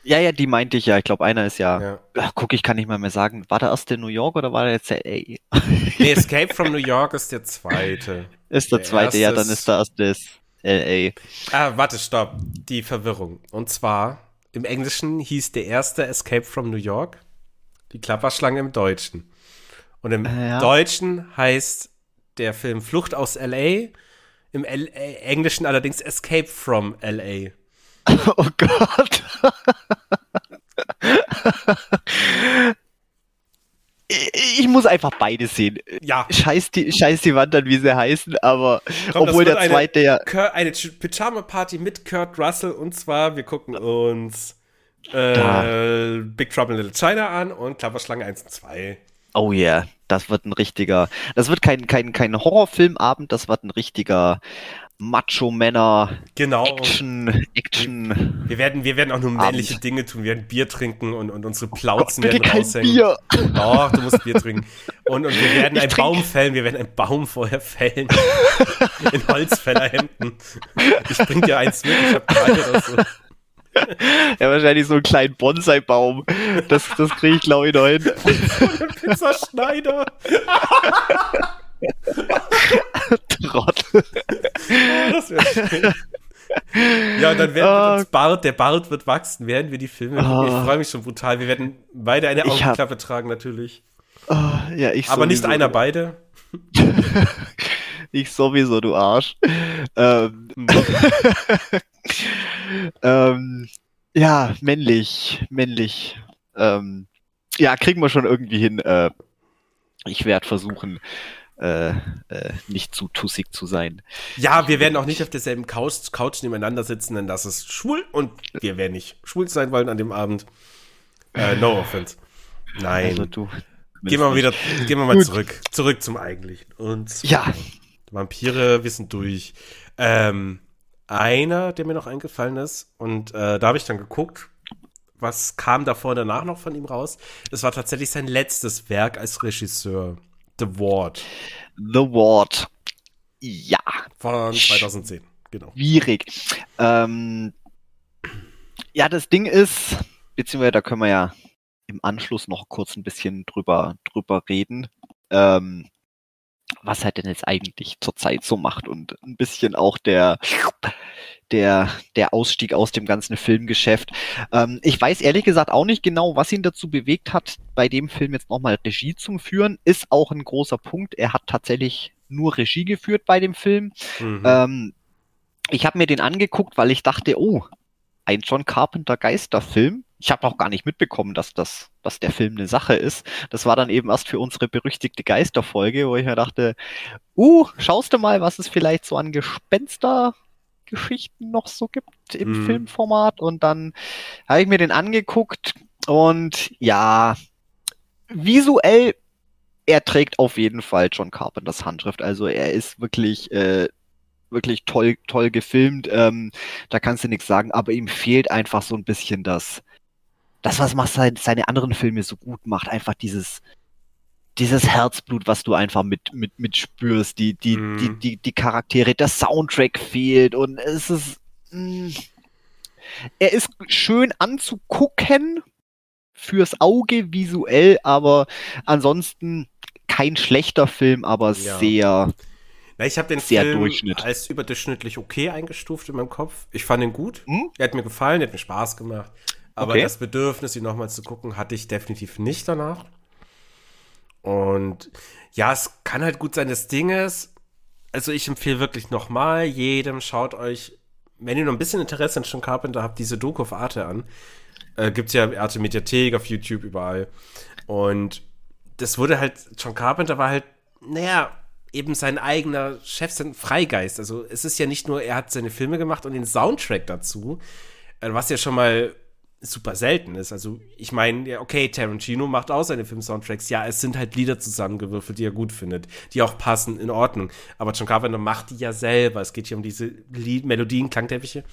ja, ja, die meinte ich ja. Ich glaube, einer ist ja, Ja. Ach, guck, ich kann nicht mal mehr sagen, war der erste in New York oder war der jetzt LA? Nee, Escape from New York ist der zweite. [LAUGHS] Ist der Der zweite, ja, dann ist- ist der erste ist LA. Ah, warte, stopp. Die Verwirrung. Und zwar, im Englischen hieß der erste Escape from New York, die Klapperschlange im Deutschen. Und im Äh, ja. Deutschen heißt der Film Flucht aus L.A., im L Englischen allerdings Escape from L.A. [LAUGHS] Oh Gott. [LAUGHS] Ich- muss einfach beide sehen. Ja, Scheiß die, scheiß die Wandern, wie sie heißen, aber Komm, obwohl der eine- zweite ja. Kurt- eine Pyjama-Party mit Kurt Russell und zwar, wir gucken uns äh, Big Trouble in Little China an und Klapperschlange 1 und 2. Oh yeah, das wird ein richtiger. Das wird kein, kein, kein Horrorfilmabend, das wird ein richtiger Macho-Männer, Genau. Action, Action. Wir werden, wir werden auch nur Abend. männliche Dinge tun. Wir werden Bier trinken und, und unsere Plauzen Bitte werden kein raushängen. Bier. Doch, du musst Bier trinken. Und, und wir werden Ich einen trink- Baum fällen. Wir werden einen Baum vorher fällen. [LAUGHS] In Holzfällerhemden. Ich bring dir eins mit. Ich hab drei oder so. Ja, wahrscheinlich so einen kleinen Bonsai-Baum. Das, das kriege ich, glaube ich, noch hin. Pizzaschneider. Trottel. Das wäre schön. Ja, und dann werden Ah. wir uns Bart, der Bart wird wachsen, werden wir die Filme. Ah. Ich freue mich schon brutal. Wir werden beide eine Ich hab- Augenklappe tragen, natürlich. Ah, ja, ich Aber nicht einer beide. [LAUGHS] Ich sowieso, du Arsch. Ähm, Hm. [LAUGHS] ähm, ja, männlich, männlich. Ähm, ja, kriegen wir schon irgendwie hin. Äh, ich werde versuchen, äh, äh, nicht zu tussig zu sein. Ja, wir werden auch nicht auf derselben Couch, Couch nebeneinander sitzen, denn das ist schwul und wir werden nicht schwul sein wollen an dem Abend. Äh, no offense. Nein. Also du. gehen wir mal wieder, gehen wir mal Gut. zurück. Zurück zum Eigentlichen. Und Ja. Vampire, wir sind durch. Ähm, einer, der mir noch eingefallen ist, und äh, da habe ich dann geguckt, was kam davor und danach noch von ihm raus. Es war tatsächlich sein letztes Werk als Regisseur. The Ward The Ward. Ja, von 2010. Genau. schwierig. Ähm, ja, das Ding ist, beziehungsweise da können wir ja im Anschluss noch kurz ein bisschen drüber, drüber reden, ähm, was er denn jetzt eigentlich zurzeit so macht und ein bisschen auch der, der, der Ausstieg aus dem ganzen Filmgeschäft. Ähm, ich weiß ehrlich gesagt auch nicht genau, was ihn dazu bewegt hat, bei dem Film jetzt nochmal Regie zu führen. Ist auch ein großer Punkt. Er hat tatsächlich nur Regie geführt bei dem Film. Mhm. Ähm, ich habe mir den angeguckt, weil ich dachte, oh, ein John Carpenter Geisterfilm. Ich habe auch gar nicht mitbekommen, dass das, dass der Film eine Sache ist. Das war dann eben erst für unsere berüchtigte Geisterfolge, wo ich mir dachte, uh, schaust du mal, was es vielleicht so an Gespenstergeschichten noch so gibt im Mhm. Filmformat. Und dann habe ich mir den angeguckt und ja, visuell er trägt auf jeden Fall John Carpenters Handschrift. Also er ist wirklich, äh, wirklich toll, toll gefilmt. Ähm, da kannst du nichts sagen, aber ihm fehlt einfach so ein bisschen das, das, was macht seine anderen Filme so gut macht. Einfach dieses, dieses Herzblut, was du einfach mit, mit, mit spürst. Die, die, Mhm. die, die, die Charaktere, der Soundtrack fehlt und es ist, mh, er ist schön anzugucken fürs Auge visuell, aber ansonsten kein schlechter Film, aber ja. sehr. Na, ich habe den sehr Film als überdurchschnittlich okay eingestuft in meinem Kopf. Ich fand ihn gut. Hm? Er hat mir gefallen, er hat mir Spaß gemacht. Aber okay. das Bedürfnis, ihn nochmal zu gucken, hatte ich definitiv nicht danach. Und ja, es kann halt gut sein, das Ding ist, also ich empfehle wirklich nochmal jedem, schaut euch, wenn ihr noch ein bisschen Interesse an John Carpenter habt, diese Doku auf Arte an. Äh, gibt's ja Arte Mediathek auf YouTube überall. Und das wurde halt, John Carpenter war halt, naja, eben sein eigener Chef, sein Freigeist. Also es ist ja nicht nur, er hat seine Filme gemacht und den Soundtrack dazu, äh, was ja schon mal super selten ist. Also ich meine, okay, Tarantino macht auch seine Film-Soundtracks. Ja, es sind halt Lieder zusammengewürfelt, die er gut findet, die auch passen, in Ordnung. Aber John Carpenter macht die ja selber. Es geht hier um diese Lied Melodien, Klangteppiche.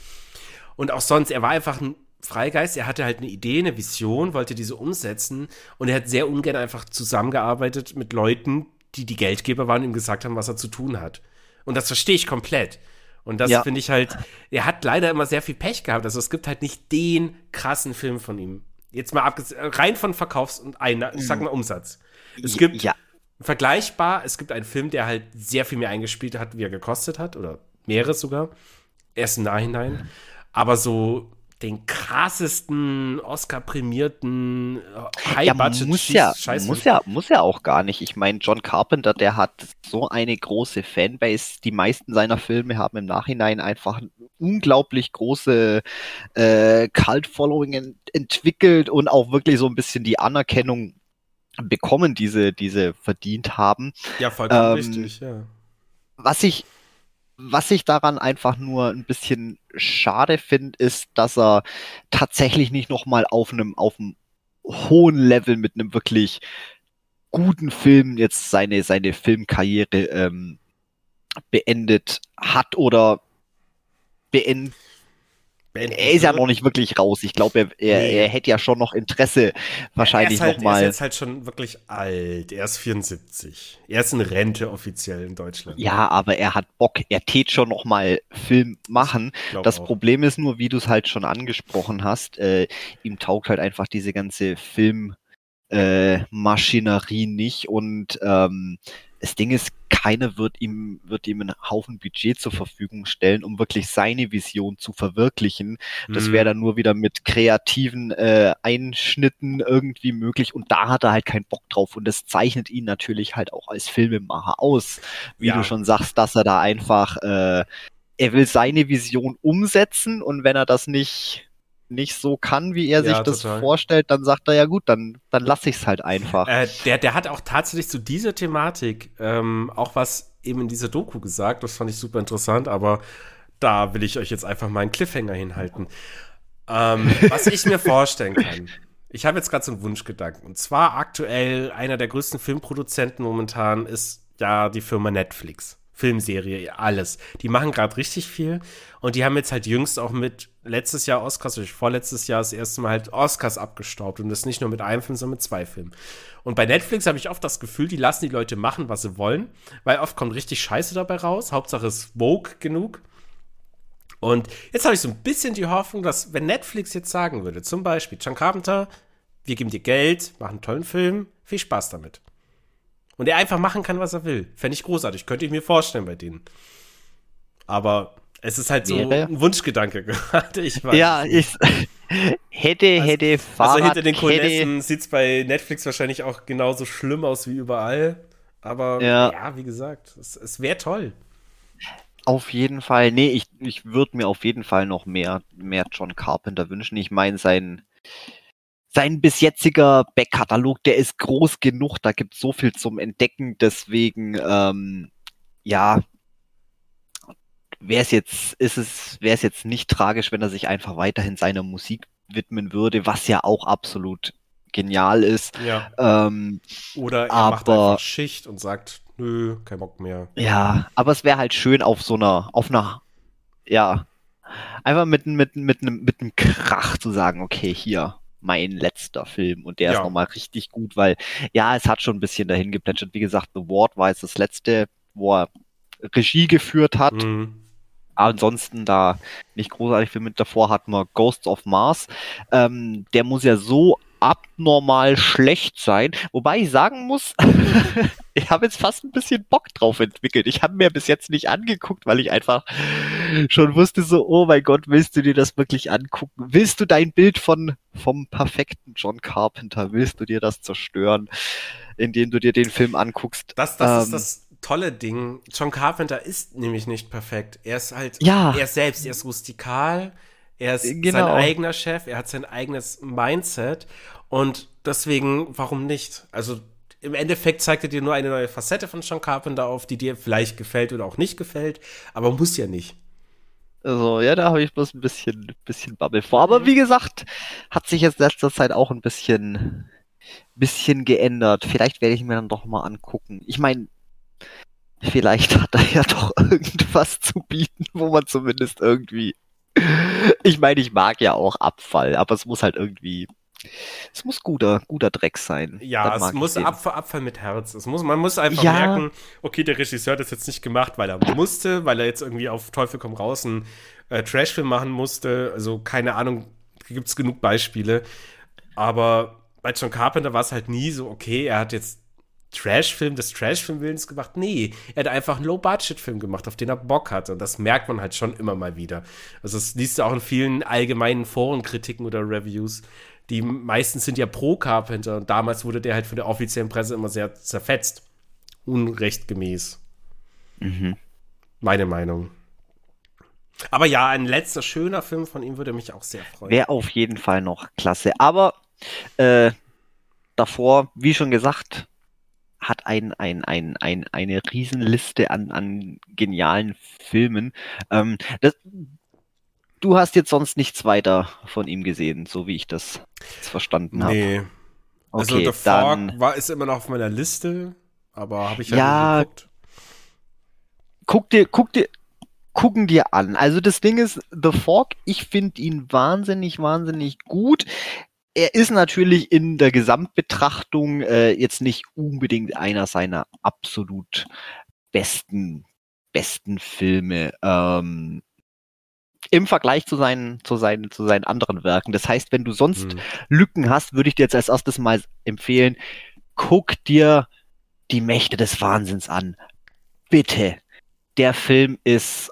Und auch sonst, er war einfach ein Freigeist. Er hatte halt eine Idee, eine Vision, wollte diese umsetzen. Und er hat sehr ungern einfach zusammengearbeitet mit Leuten, die die Geldgeber waren und ihm gesagt haben, was er zu tun hat. Und das verstehe ich komplett. Und das ja. finde ich halt, er hat leider immer sehr viel Pech gehabt. Also es gibt halt nicht den krassen Film von ihm. Jetzt mal rein von Verkaufs- und Einnahmen, ich sag mal Umsatz. Es gibt ja. vergleichbar, es gibt einen Film, der halt sehr viel mehr eingespielt hat, wie er gekostet hat, oder mehreres sogar. Erst im Nachhinein. Aber so den krassesten Oscar-prämierten äh, High-Budget ja, muss ja, muss ja muss ja auch gar nicht. Ich meine, John Carpenter, der hat so eine große Fanbase. Die meisten seiner Filme haben im Nachhinein einfach unglaublich große äh, Cult-Following ent entwickelt und auch wirklich so ein bisschen die Anerkennung bekommen, diese diese verdient haben. Ja, vollkommen ähm, richtig. Ja. Was ich was ich daran einfach nur ein bisschen schade finde, ist, dass er tatsächlich nicht nochmal auf einem, auf einem hohen Level mit einem wirklich guten Film jetzt seine, seine Filmkarriere ähm, beendet hat oder beendet er ist ja noch nicht wirklich raus. Ich glaube, er, er, nee. er, hätte ja schon noch Interesse wahrscheinlich halt, nochmal. Er ist halt schon wirklich alt. Er ist 74. Er ist in Rente offiziell in Deutschland. Ja, aber er hat Bock. Er tät schon nochmal Film machen. Das auch. Problem ist nur, wie du es halt schon angesprochen hast, äh, ihm taugt halt einfach diese ganze Filmmaschinerie äh, nicht und ähm, das Ding ist, keiner wird ihm, wird ihm einen Haufen Budget zur Verfügung stellen, um wirklich seine Vision zu verwirklichen. Das wäre mhm. dann nur wieder mit kreativen äh, Einschnitten irgendwie möglich und da hat er halt keinen Bock drauf und das zeichnet ihn natürlich halt auch als Filmemacher aus, wie ja. du schon sagst, dass er da einfach, äh, er will seine Vision umsetzen und wenn er das nicht nicht so kann, wie er sich ja, das total. vorstellt, dann sagt er ja gut, dann, dann lasse ich es halt einfach. Äh, der, der hat auch tatsächlich zu dieser Thematik ähm, auch was eben in dieser Doku gesagt, das fand ich super interessant, aber da will ich euch jetzt einfach mal einen Cliffhanger hinhalten. Ähm, was ich mir [LAUGHS] vorstellen kann, ich habe jetzt gerade so einen Wunschgedanken. Und zwar aktuell einer der größten Filmproduzenten momentan ist ja die Firma Netflix. Filmserie, alles. Die machen gerade richtig viel und die haben jetzt halt jüngst auch mit letztes Jahr Oscars, oder vorletztes Jahr das erste Mal halt Oscars abgestaubt und das nicht nur mit einem Film, sondern mit zwei Filmen. Und bei Netflix habe ich oft das Gefühl, die lassen die Leute machen, was sie wollen, weil oft kommt richtig Scheiße dabei raus. Hauptsache es Vogue genug. Und jetzt habe ich so ein bisschen die Hoffnung, dass wenn Netflix jetzt sagen würde, zum Beispiel, John Carpenter, wir geben dir Geld, machen einen tollen Film, viel Spaß damit. Und er einfach machen kann, was er will. Fände ich großartig. Könnte ich mir vorstellen bei denen. Aber es ist halt so Wäre? ein Wunschgedanke [LAUGHS] gerade. Ich weiß. Ja, ich [LAUGHS] hätte, also, hätte, Fahrrad, Also hinter den Kulissen sieht es bei Netflix wahrscheinlich auch genauso schlimm aus wie überall. Aber ja, ja wie gesagt, es, es wäre toll. Auf jeden Fall. Nee, ich, ich würde mir auf jeden Fall noch mehr, mehr John Carpenter wünschen. Ich meine, sein, sein bis jetziger Backkatalog, der ist groß genug, da gibt es so viel zum Entdecken, deswegen, ähm, ja, wäre es jetzt, ist es, wäre es jetzt nicht tragisch, wenn er sich einfach weiterhin seiner Musik widmen würde, was ja auch absolut genial ist. Ja. Ähm, Oder er aber, macht einfach Schicht und sagt, nö, kein Bock mehr. Ja, aber es wäre halt schön auf so einer, auf einer, ja, einfach mit, mit, mit, mit, mit einem Krach zu sagen, okay, hier, mein letzter Film und der ja. ist nochmal richtig gut, weil ja, es hat schon ein bisschen dahin geplätschert. Wie gesagt, The Ward war jetzt das letzte, wo er Regie geführt hat. Mhm. ansonsten da nicht großartig viel mit davor hatten wir Ghosts of Mars. Ähm, der muss ja so abnormal schlecht sein. Wobei ich sagen muss, [LAUGHS] ich habe jetzt fast ein bisschen Bock drauf entwickelt. Ich habe mir bis jetzt nicht angeguckt, weil ich einfach schon wusste so, oh mein Gott, willst du dir das wirklich angucken? Willst du dein Bild von vom perfekten John Carpenter, willst du dir das zerstören, indem du dir den Film anguckst? Das, das ähm, ist das tolle Ding. John Carpenter ist nämlich nicht perfekt. Er ist halt, ja. er selbst, er ist rustikal, er ist genau. sein eigener Chef, er hat sein eigenes Mindset und deswegen, warum nicht? Also im Endeffekt zeigt er dir nur eine neue Facette von John Carpenter auf, die dir vielleicht gefällt oder auch nicht gefällt, aber muss ja nicht. Also, ja, da habe ich bloß ein bisschen, bisschen Bubble vor. Aber wie gesagt, hat sich jetzt letzter Zeit auch ein bisschen, bisschen geändert. Vielleicht werde ich mir dann doch mal angucken. Ich meine, vielleicht hat er ja doch [LAUGHS] irgendwas zu bieten, wo man zumindest irgendwie ich meine, ich mag ja auch Abfall, aber es muss halt irgendwie. Es muss guter, guter Dreck sein. Ja, es muss Abfall, Abfall mit Herz. Es muss, man muss einfach ja. merken, okay, der Regisseur hat das jetzt nicht gemacht, weil er musste, weil er jetzt irgendwie auf Teufel komm raus einen äh, Trashfilm machen musste. Also keine Ahnung, gibt es genug Beispiele. Aber bei John Carpenter war es halt nie so, okay, er hat jetzt Trash-Film des Trash-Film-Willens gemacht. Nee, er hat einfach einen Low-Budget-Film gemacht, auf den er Bock hatte. Und das merkt man halt schon immer mal wieder. Also das liest du auch in vielen allgemeinen Forenkritiken oder Reviews. Die meistens sind ja pro Carpenter und damals wurde der halt von der offiziellen Presse immer sehr zerfetzt. Unrechtgemäß. Mhm. Meine Meinung. Aber ja, ein letzter schöner Film von ihm würde mich auch sehr freuen. Wäre auf jeden Fall noch klasse. Aber äh, davor, wie schon gesagt, hat ein, ein, ein, ein, eine Riesenliste an, an genialen Filmen. Ähm, das, du hast jetzt sonst nichts weiter von ihm gesehen, so wie ich das verstanden habe. Nee. Also okay, The Fog war, ist immer noch auf meiner Liste, aber habe ich halt ja nicht geguckt. Guck dir, guck dir, gucken dir an. Also das Ding ist, The Fog, ich finde ihn wahnsinnig, wahnsinnig gut er ist natürlich in der Gesamtbetrachtung äh, jetzt nicht unbedingt einer seiner absolut besten besten Filme ähm, im Vergleich zu seinen zu seinen zu seinen anderen Werken. Das heißt, wenn du sonst hm. Lücken hast, würde ich dir jetzt als erstes mal empfehlen, guck dir die Mächte des Wahnsinns an. Bitte. Der Film ist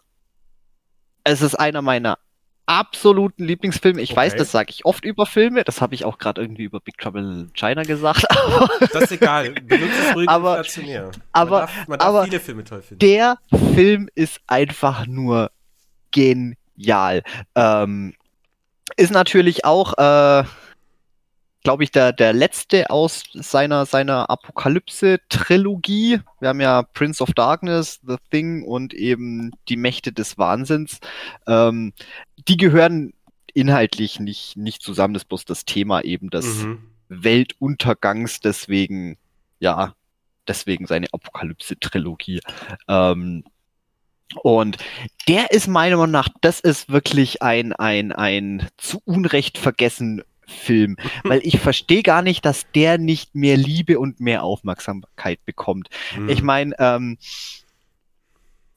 es ist einer meiner absoluten Lieblingsfilm. Ich okay. weiß, das sage ich oft über Filme. Das habe ich auch gerade irgendwie über Big Trouble in China gesagt. [LAUGHS] das ist egal. Benutze es ruhig aber, inflationär. Aber, man darf, man darf aber viele Filme toll finden. Der Film ist einfach nur genial. Ähm, ist natürlich auch äh, glaube ich, der, der letzte aus seiner, seiner Apokalypse-Trilogie. Wir haben ja Prince of Darkness, The Thing und eben die Mächte des Wahnsinns. Ähm, die gehören inhaltlich nicht, nicht zusammen. Das ist bloß das Thema eben des mhm. Weltuntergangs. Deswegen, ja, deswegen seine Apokalypse-Trilogie. Ähm, und der ist meiner Meinung nach, das ist wirklich ein, ein, ein zu Unrecht vergessen Film, [LAUGHS] weil ich verstehe gar nicht, dass der nicht mehr Liebe und mehr Aufmerksamkeit bekommt. Mhm. Ich meine, ähm,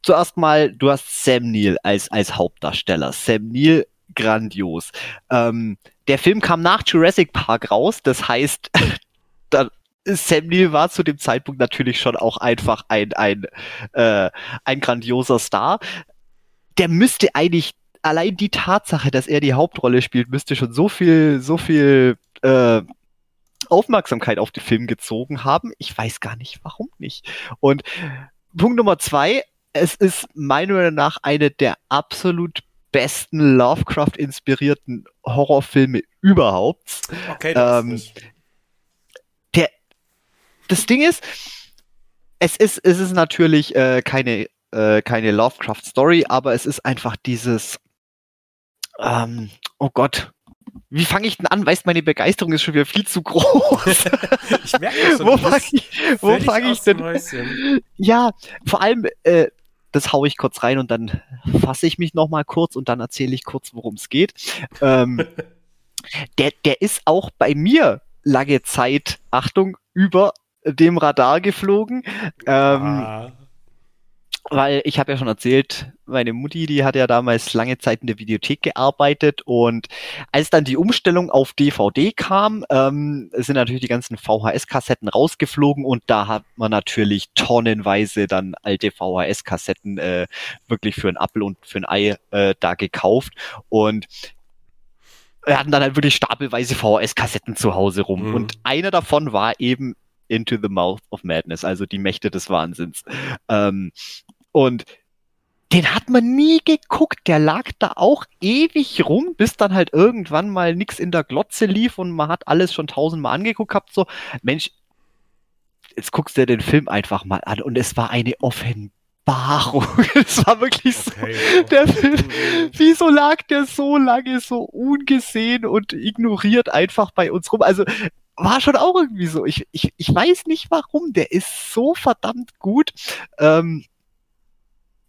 zuerst mal, du hast Sam Neill als, als Hauptdarsteller. Sam Neill, grandios. Ähm, der Film kam nach Jurassic Park raus, das heißt, [LAUGHS] da, Sam Neill war zu dem Zeitpunkt natürlich schon auch einfach ein, ein, äh, ein grandioser Star. Der müsste eigentlich allein die Tatsache, dass er die Hauptrolle spielt, müsste schon so viel, so viel äh, Aufmerksamkeit auf den Film gezogen haben. Ich weiß gar nicht, warum nicht. Und Punkt Nummer zwei, es ist meiner Meinung nach eine der absolut besten Lovecraft-inspirierten Horrorfilme überhaupt. Okay, das ähm, ist das Ding ist, es ist, es ist natürlich äh, keine, äh, keine Lovecraft-Story, aber es ist einfach dieses ähm, oh Gott, wie fange ich denn an? Weißt, meine Begeisterung ist schon wieder viel zu groß. [LAUGHS] ich merke das schon. wo fange ich, wo fang ich denn? Häuschen. Ja, vor allem, äh, das haue ich kurz rein und dann fasse ich mich nochmal kurz und dann erzähle ich kurz, worum es geht. Ähm, [LAUGHS] der, der ist auch bei mir lange Zeit, Achtung, über dem Radar geflogen. Ähm, ah. weil ich habe ja schon erzählt, meine Mutti, die hat ja damals lange Zeit in der Videothek gearbeitet und als dann die Umstellung auf DVD kam, ähm, sind natürlich die ganzen VHS-Kassetten rausgeflogen und da hat man natürlich tonnenweise dann alte VHS-Kassetten äh, wirklich für ein Apfel und für ein Ei äh, da gekauft und wir hatten dann halt wirklich stapelweise VHS-Kassetten zu Hause rum mhm. und einer davon war eben Into the Mouth of Madness, also die Mächte des Wahnsinns. Ähm, und den hat man nie geguckt. Der lag da auch ewig rum, bis dann halt irgendwann mal nix in der Glotze lief und man hat alles schon tausendmal angeguckt gehabt. So, Mensch, jetzt guckst du dir den Film einfach mal an und es war eine Offenbarung. [LAUGHS] es war wirklich so, okay, der Film, wieso lag der so lange so ungesehen und ignoriert einfach bei uns rum? Also, war schon auch irgendwie so. Ich, ich, ich weiß nicht warum. Der ist so verdammt gut. Ähm,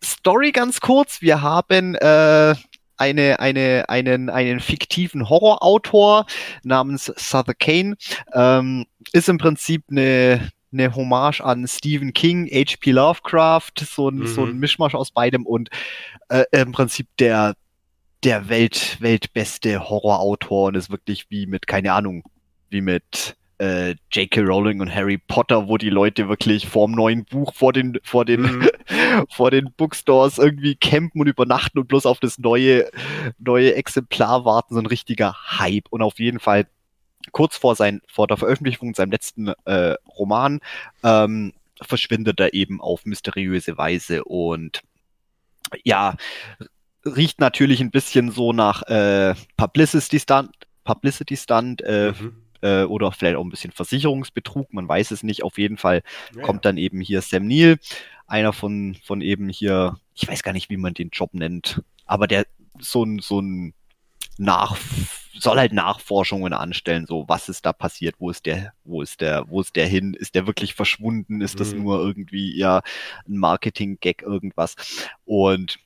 Story ganz kurz. Wir haben äh, eine, eine, einen, einen fiktiven Horrorautor namens Suther Kane. Ähm, ist im Prinzip eine, eine Hommage an Stephen King, H.P. Lovecraft, so ein, mhm. so ein mhm. Mischmasch aus beidem und äh, im Prinzip der, der Welt, weltbeste Horrorautor und ist wirklich wie mit, keine Ahnung, wie mit äh, J.K. Rowling und Harry Potter, wo die Leute wirklich vorm neuen Buch vor den vor den mhm. [LAUGHS] vor den Bookstores irgendwie campen und übernachten und bloß auf das neue neue Exemplar warten, so ein richtiger Hype und auf jeden Fall kurz vor sein vor der Veröffentlichung seinem letzten äh, Roman ähm, verschwindet er eben auf mysteriöse Weise und ja riecht natürlich ein bisschen so nach äh, Publicity Stunt Publicity Stunt äh, mhm äh, oder vielleicht auch ein bisschen Versicherungsbetrug, man weiß es nicht. Auf jeden Fall ja. kommt dann eben hier Sam Neill, einer von, von eben hier, ich weiß gar nicht, wie man den Job nennt, aber der so ein, so ein nach, soll halt Nachforschungen anstellen, so was ist da passiert, wo ist der, wo ist der, wo ist der hin, ist der wirklich verschwunden, ist das mhm. nur irgendwie ja ein Marketing-Gag irgendwas und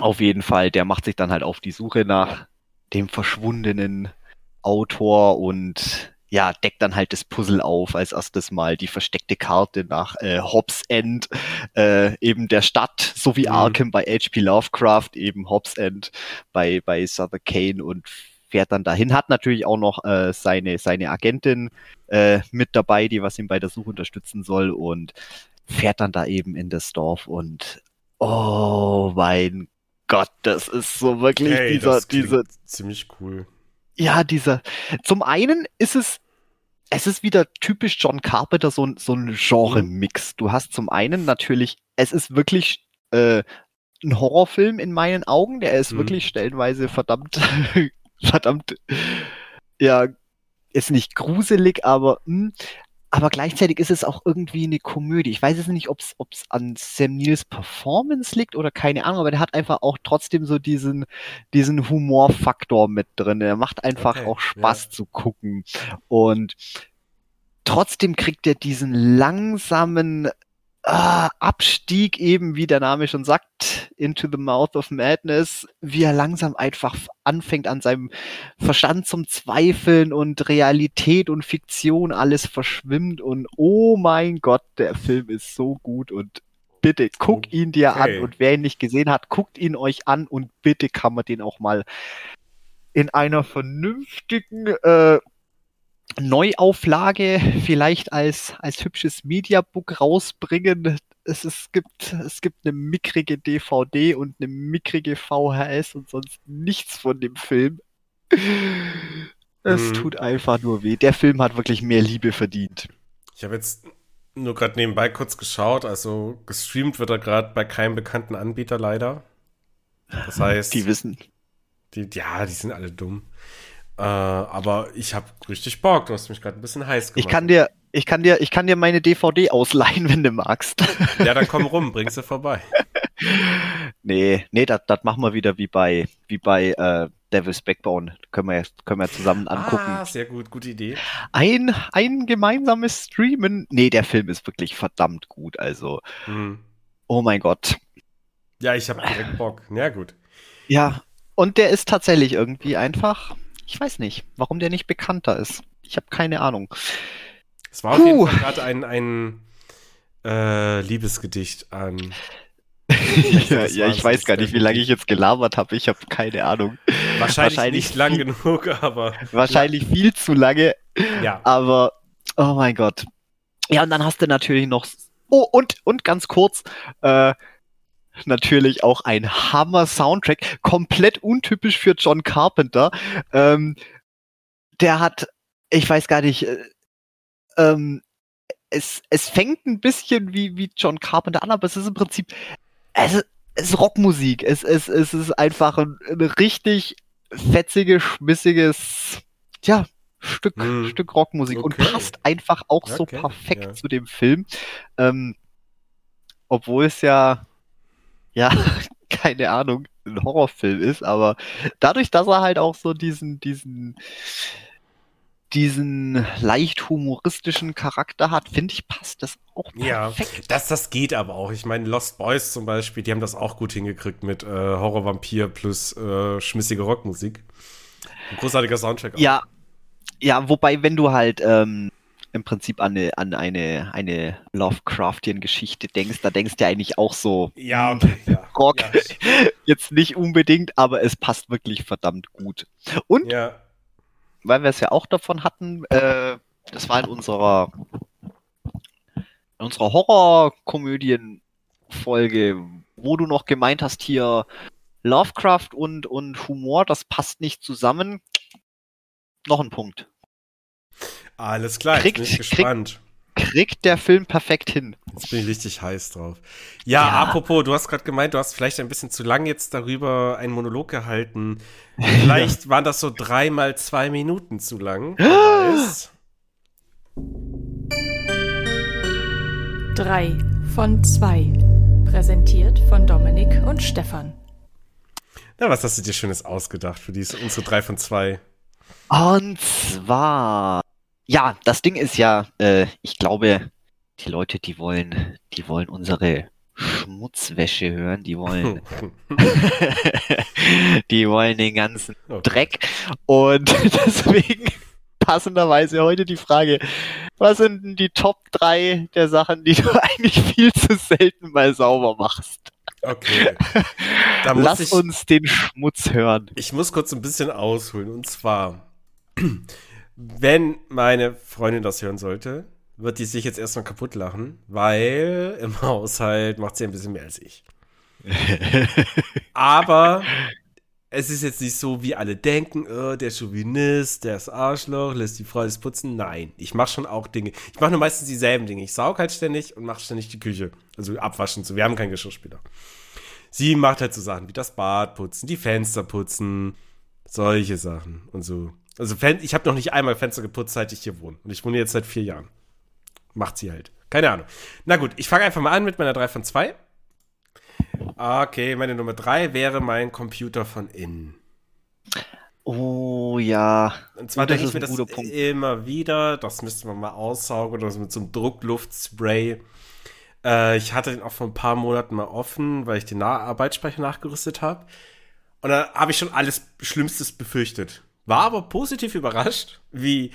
auf jeden Fall, der macht sich dann halt auf die Suche nach dem verschwundenen Autor und ja, deckt dann halt das Puzzle auf, als erstes mal die versteckte Karte nach äh, Hobbs End, äh, eben der Stadt, so wie mhm. Arkham bei H.P. Lovecraft, eben Hobbs End bei, bei Suther Kane und fährt dann dahin, hat natürlich auch noch äh, seine, seine Agentin äh, mit dabei, die was ihm bei der Suche unterstützen soll und fährt dann da eben in das Dorf und oh mein Gott, das ist so wirklich hey, dieser, diese ziemlich cool ja, dieser. Zum einen ist es, es ist wieder typisch John Carpenter, so, ein so ein Genre-Mix. Du hast zum einen natürlich, es ist wirklich äh, ein Horrorfilm in meinen Augen, der ist mhm. wirklich stellenweise verdammt, [LAUGHS] verdammt, ja, ist nicht gruselig, aber mh, hm, aber gleichzeitig ist es auch irgendwie eine Komödie. Ich weiß es nicht, ob es an Sam Neils Performance liegt oder keine Ahnung, aber der hat einfach auch trotzdem so diesen, diesen Humorfaktor mit drin. Er macht einfach okay, auch Spaß ja. zu gucken. Und trotzdem kriegt er diesen langsamen äh, Abstieg eben, wie der Name schon sagt, into the mouth of madness, wie er langsam einfach anfängt an seinem Verstand zum Zweifeln und Realität und Fiktion alles verschwimmt und oh mein Gott, der Film ist so gut und bitte guck ihn dir okay. an und wer ihn nicht gesehen hat, guckt ihn euch an und bitte kann man den auch mal in einer vernünftigen äh, Neuauflage vielleicht als, als hübsches Mediabook rausbringen. Es, es, gibt, es gibt eine mickrige DVD und eine mickrige VHS und sonst nichts von dem Film. Es hm. tut einfach nur weh. Der Film hat wirklich mehr Liebe verdient. Ich habe jetzt nur gerade nebenbei kurz geschaut. Also gestreamt wird er gerade bei keinem bekannten Anbieter leider. Das [LAUGHS] heißt. Die wissen. Die, ja, die sind alle dumm. Äh, aber ich habe richtig Bock. Du hast mich gerade ein bisschen heiß gemacht. Ich kann dir, ich kann dir, ich kann dir meine DVD ausleihen, [LAUGHS] wenn du magst. Ja, dann komm rum, bring sie vorbei. [LAUGHS] nee, nee, das machen wir wieder wie bei, wie bei äh, Devil's Backbone. Können wir, können wir zusammen angucken. Ah, sehr gut, gute Idee. Ein, ein gemeinsames Streamen. Nee, der Film ist wirklich verdammt gut. Also, hm. oh mein Gott. Ja, ich habe direkt Bock. Ja, gut. Ja, und der ist tatsächlich irgendwie einfach ich weiß nicht, warum der nicht bekannter ist. Ich habe keine Ahnung. Es war Puh. auf jeden Fall gerade ein, ein äh, Liebesgedicht an [LAUGHS] ja, ja ich weiß gar nicht, wie lange ich jetzt gelabert habe. Ich habe keine Ahnung. Wahrscheinlich, wahrscheinlich nicht lang genug, aber. [LAUGHS] Wahrscheinlich viel zu lange. Ja. Aber, oh mein Gott. Ja, und dann hast du natürlich noch. Oh, und, und ganz kurz, äh, natürlich auch ein Hammer-Soundtrack, komplett untypisch für John Carpenter. Ähm, der hat, ich weiß gar nicht, äh, ähm, es, es fängt ein bisschen wie, wie John Carpenter an, aber es ist im Prinzip, es ist, es ist Rockmusik. Es, es, es ist einfach ein, ein richtig fetziges, schmissiges, ja, Stück, hm. Stück Rockmusik okay. und passt einfach auch okay. so perfekt ja. zu dem Film. Ähm, obwohl es ja, ja, [LAUGHS] keine Ahnung, ein Horrorfilm ist, aber dadurch, dass er halt auch so diesen, diesen, diesen leicht humoristischen Charakter hat, finde ich, passt das auch perfekt. Ja, das, das geht aber auch. Ich meine, Lost Boys zum Beispiel, die haben das auch gut hingekriegt mit äh, Horror-Vampir plus äh, schmissige Rockmusik. Ein großartiger Soundtrack. Auch. Ja, ja, wobei, wenn du halt ähm, im Prinzip an eine, an eine, eine Lovecraftian-Geschichte denkst, da denkst du ja eigentlich auch so ja, hm, okay, ja. Rock. Ja. [LAUGHS] Jetzt nicht unbedingt, aber es passt wirklich verdammt gut. Und ja weil wir es ja auch davon hatten, äh, das war in unserer, in unserer Horrorkomödien-Folge, wo du noch gemeint hast, hier Lovecraft und, und Humor, das passt nicht zusammen. Noch ein Punkt. Alles klar, kriegt, bin ich gespannt. Kriegt, kriegt der Film perfekt hin. Jetzt bin ich richtig heiß drauf. Ja, ja. apropos, du hast gerade gemeint, du hast vielleicht ein bisschen zu lang jetzt darüber einen Monolog gehalten. Vielleicht [LAUGHS] waren das so dreimal zwei Minuten zu lang. [GASPS] Drei von zwei. Präsentiert von Dominik und Stefan. Na, was hast du dir Schönes ausgedacht für diese unsere drei von zwei? Und zwar, ja, das Ding ist ja, äh, ich glaube, die Leute, die wollen, die wollen unsere Schmutzwäsche hören, die wollen, [LAUGHS] die wollen den ganzen okay. Dreck. Und [LAUGHS] deswegen passenderweise heute die Frage, was sind denn die Top 3 der Sachen, die du [LAUGHS] eigentlich viel zu selten mal sauber machst? Okay. Lass ich, uns den Schmutz hören. Ich muss kurz ein bisschen ausholen. Und zwar, wenn meine Freundin das hören sollte, wird die sich jetzt erstmal kaputt lachen, weil im [LAUGHS] Haushalt macht sie ein bisschen mehr als ich. [LAUGHS] Aber es ist jetzt nicht so, wie alle denken, oh, der Chauvinist, der ist Arschloch, lässt die Frau das putzen. Nein, ich mache schon auch Dinge. Ich mache nur meistens dieselben Dinge. Ich saug halt ständig und mache ständig die Küche. Also abwaschen. So, wir haben keinen Geschirrspüler. Sie macht halt so Sachen wie das Bad putzen, die Fenster putzen, solche Sachen und so. Also ich habe noch nicht einmal Fenster geputzt, seit ich hier wohne. Und ich wohne jetzt seit vier Jahren macht sie halt. Keine Ahnung. Na gut, ich fange einfach mal an mit meiner 3 von 2. Okay, meine Nummer 3 wäre mein Computer von innen. Oh ja. Und zwar denke ich mir das Punkt. immer wieder. Das müsste man mal aussaugen oder so mit so einem Druckluftspray. Äh, ich hatte den auch vor ein paar Monaten mal offen, weil ich den Arbeitsspeicher nachgerüstet habe. Und da habe ich schon alles Schlimmstes befürchtet. War aber positiv überrascht, wie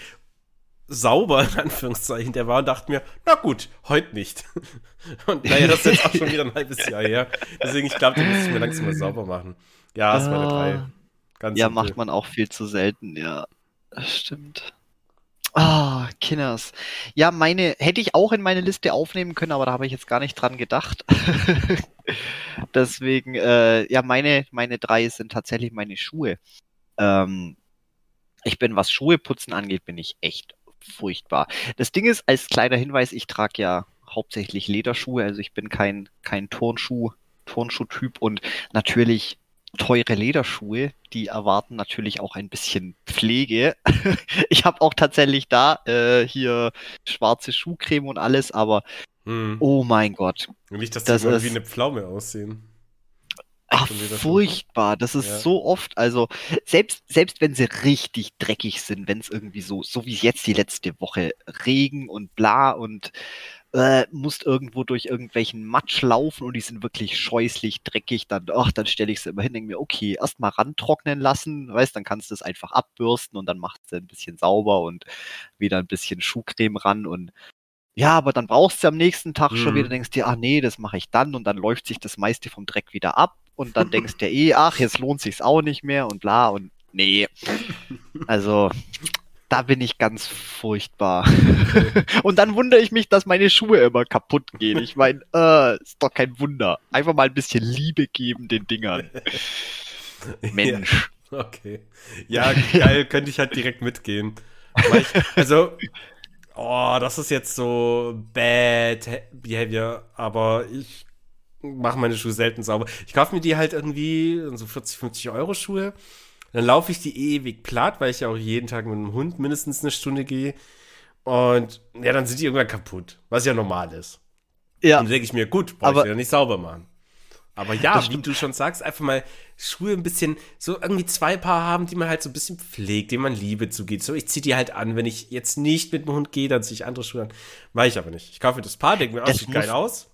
sauber, in Anführungszeichen, der war und dachte mir, na gut, heute nicht. [LAUGHS] Und naja, das ist jetzt auch schon wieder ein halbes Jahr her. Deswegen, ich glaube, den muss ich mir langsam mal sauber machen. Ja, das war eine drei. Ah. Ganz ja, simpel. macht man auch viel zu selten, ja. Das stimmt. Ah, oh, Kinners. Ja, meine hätte ich auch in meine Liste aufnehmen können, aber da habe ich jetzt gar nicht dran gedacht. [LAUGHS] Deswegen, äh, ja, meine, meine drei sind tatsächlich meine Schuhe. Ähm, ich bin, was Schuhe putzen angeht, bin ich echt furchtbar. Das Ding ist, als kleiner Hinweis, ich trage ja hauptsächlich Lederschuhe, also ich bin kein, kein Turnschuh, Turnschuhtyp und natürlich teure Lederschuhe, die erwarten natürlich auch ein bisschen Pflege. [LAUGHS] ich habe auch tatsächlich da äh, hier schwarze Schuhcreme und alles, aber hm. oh mein Gott. nicht, dass das die wie eine Pflaume aussehen. Ach, furchtbar. Das ist ja. so oft, also selbst, selbst wenn sie richtig dreckig sind, wenn es irgendwie so, so wie jetzt die letzte Woche, Regen und bla und äh, musst irgendwo durch irgendwelchen Matsch laufen und die sind wirklich scheußlich dreckig, dann, ach, dann stelle ich sie immer hin, denke mir, okay, erstmal rantrocknen lassen, weißt, dann kannst du es einfach abbürsten und dann machst du ein bisschen sauber und wieder ein bisschen Schuhcreme ran und Ja, aber dann brauchst du am nächsten Tag schon Mhm. wieder, denkst dir, ach nee, das mache ich dann und dann läuft sich das meiste vom Dreck wieder ab und dann denkst dir eh, ach, jetzt lohnt sich's auch nicht mehr und bla und nee. Also, da bin ich ganz furchtbar. [LAUGHS] und dann wundere ich mich, dass meine Schuhe immer kaputt gehen. Ich meine, äh, ist doch kein Wunder. Einfach mal ein bisschen Liebe geben den Dingern. [LAUGHS] Mensch. Ja, okay. Ja, geil, könnte ich halt direkt mitgehen. Ich, also, oh, das ist jetzt so bad behavior, aber ich mache meine Schuhe selten sauber. Ich kaufe mir die halt irgendwie, so 40, 50 Euro Schuhe. Dann laufe ich die ewig platt, weil ich ja auch jeden Tag mit dem Hund mindestens eine Stunde gehe. Und ja, dann sind die irgendwann kaputt, was ja normal ist. Ja, Und dann denke ich mir, gut, brauche Aber- ich wieder nicht sauber machen. Aber ja, wie du schon sagst, einfach mal Schuhe ein bisschen, so irgendwie zwei Paar haben, die man halt so ein bisschen pflegt, denen man Liebe zugeht. So, ich ziehe die halt an. Wenn ich jetzt nicht mit dem Hund gehe, dann ziehe ich andere Schuhe an. Mach ich aber nicht. Ich kaufe mir das Paar, denke mir, oh, Das sieht geil aus.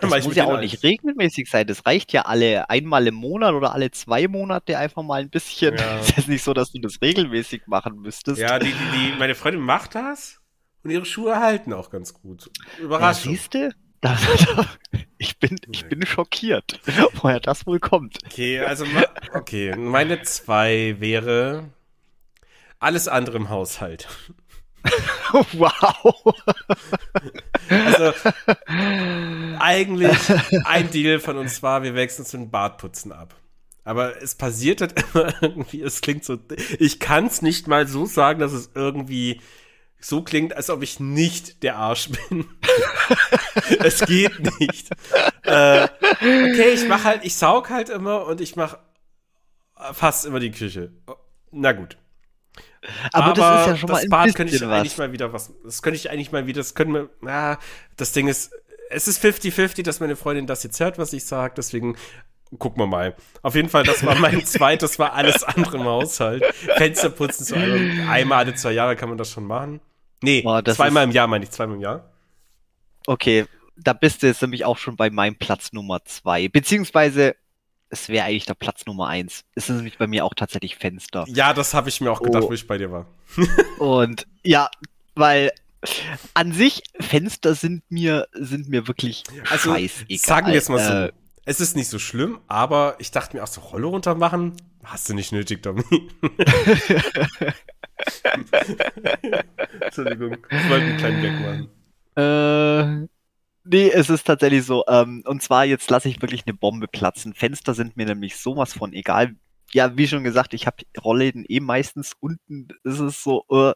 Das muss ja auch nicht regelmäßig sein. Das reicht ja alle einmal im Monat oder alle zwei Monate einfach mal ein bisschen. Ja. Es ist nicht so, dass du das regelmäßig machen müsstest. Ja, die, die, die, meine Freundin macht das und ihre Schuhe halten auch ganz gut. ja Überraschung. siehst du? Ich bin, ich bin schockiert, woher das wohl kommt. Okay, also, okay, meine zwei wäre alles andere im Haushalt. [LAUGHS] Wow. Also, eigentlich ein Deal von uns war, wir wechseln zu den Bartputzen ab. Aber es passiert halt [LAUGHS] immer irgendwie, es klingt so, ich kann es nicht mal so sagen, dass es irgendwie so klingt, als ob ich nicht der Arsch bin. [LAUGHS] es geht nicht. Äh, okay, ich mach halt, ich saug halt immer und ich mach fast immer die Küche. Na gut. Aber, das ist ja schon mal ein Bad bisschen könnte ich was. eigentlich mal wieder was. Das könnte ich eigentlich mal wieder. Das können wir. Na, das Ding ist. Es ist 50-50, dass meine Freundin das jetzt hört, was ich sage. Deswegen gucken wir mal. Auf jeden Fall, das war mein [LAUGHS] zweites, war alles andere im Haushalt. Fenster putzen so einmal, einmal alle zwei Jahre kann man das schon machen. Nee, Boah, zweimal ist- im Jahr meine ich, zweimal im Jahr. Okay, da bist du jetzt nämlich auch schon bei meinem Platz Nummer zwei. Beziehungsweise, es wäre eigentlich der Platz Nummer eins. Es ist nämlich bei mir auch tatsächlich Fenster. Ja, das habe ich mir auch gedacht, Oh. wo ich bei dir war. [LAUGHS] Und ja, weil an sich Fenster sind mir sind mir wirklich Also, scheißegal. sagen wir es mal so. Äh, es ist nicht so schlimm, aber ich dachte mir auch so, Rolle runter machen, hast du nicht nötig, Domi. [LAUGHS] [LAUGHS] Entschuldigung, ich wollte einen kleinen Gag machen. Äh, nee, es ist tatsächlich so. Ähm, und zwar jetzt lasse ich wirklich eine Bombe platzen. Fenster sind mir nämlich sowas von egal. Ja, wie schon gesagt, ich habe Rollläden eh meistens unten. Ist es so. Äh,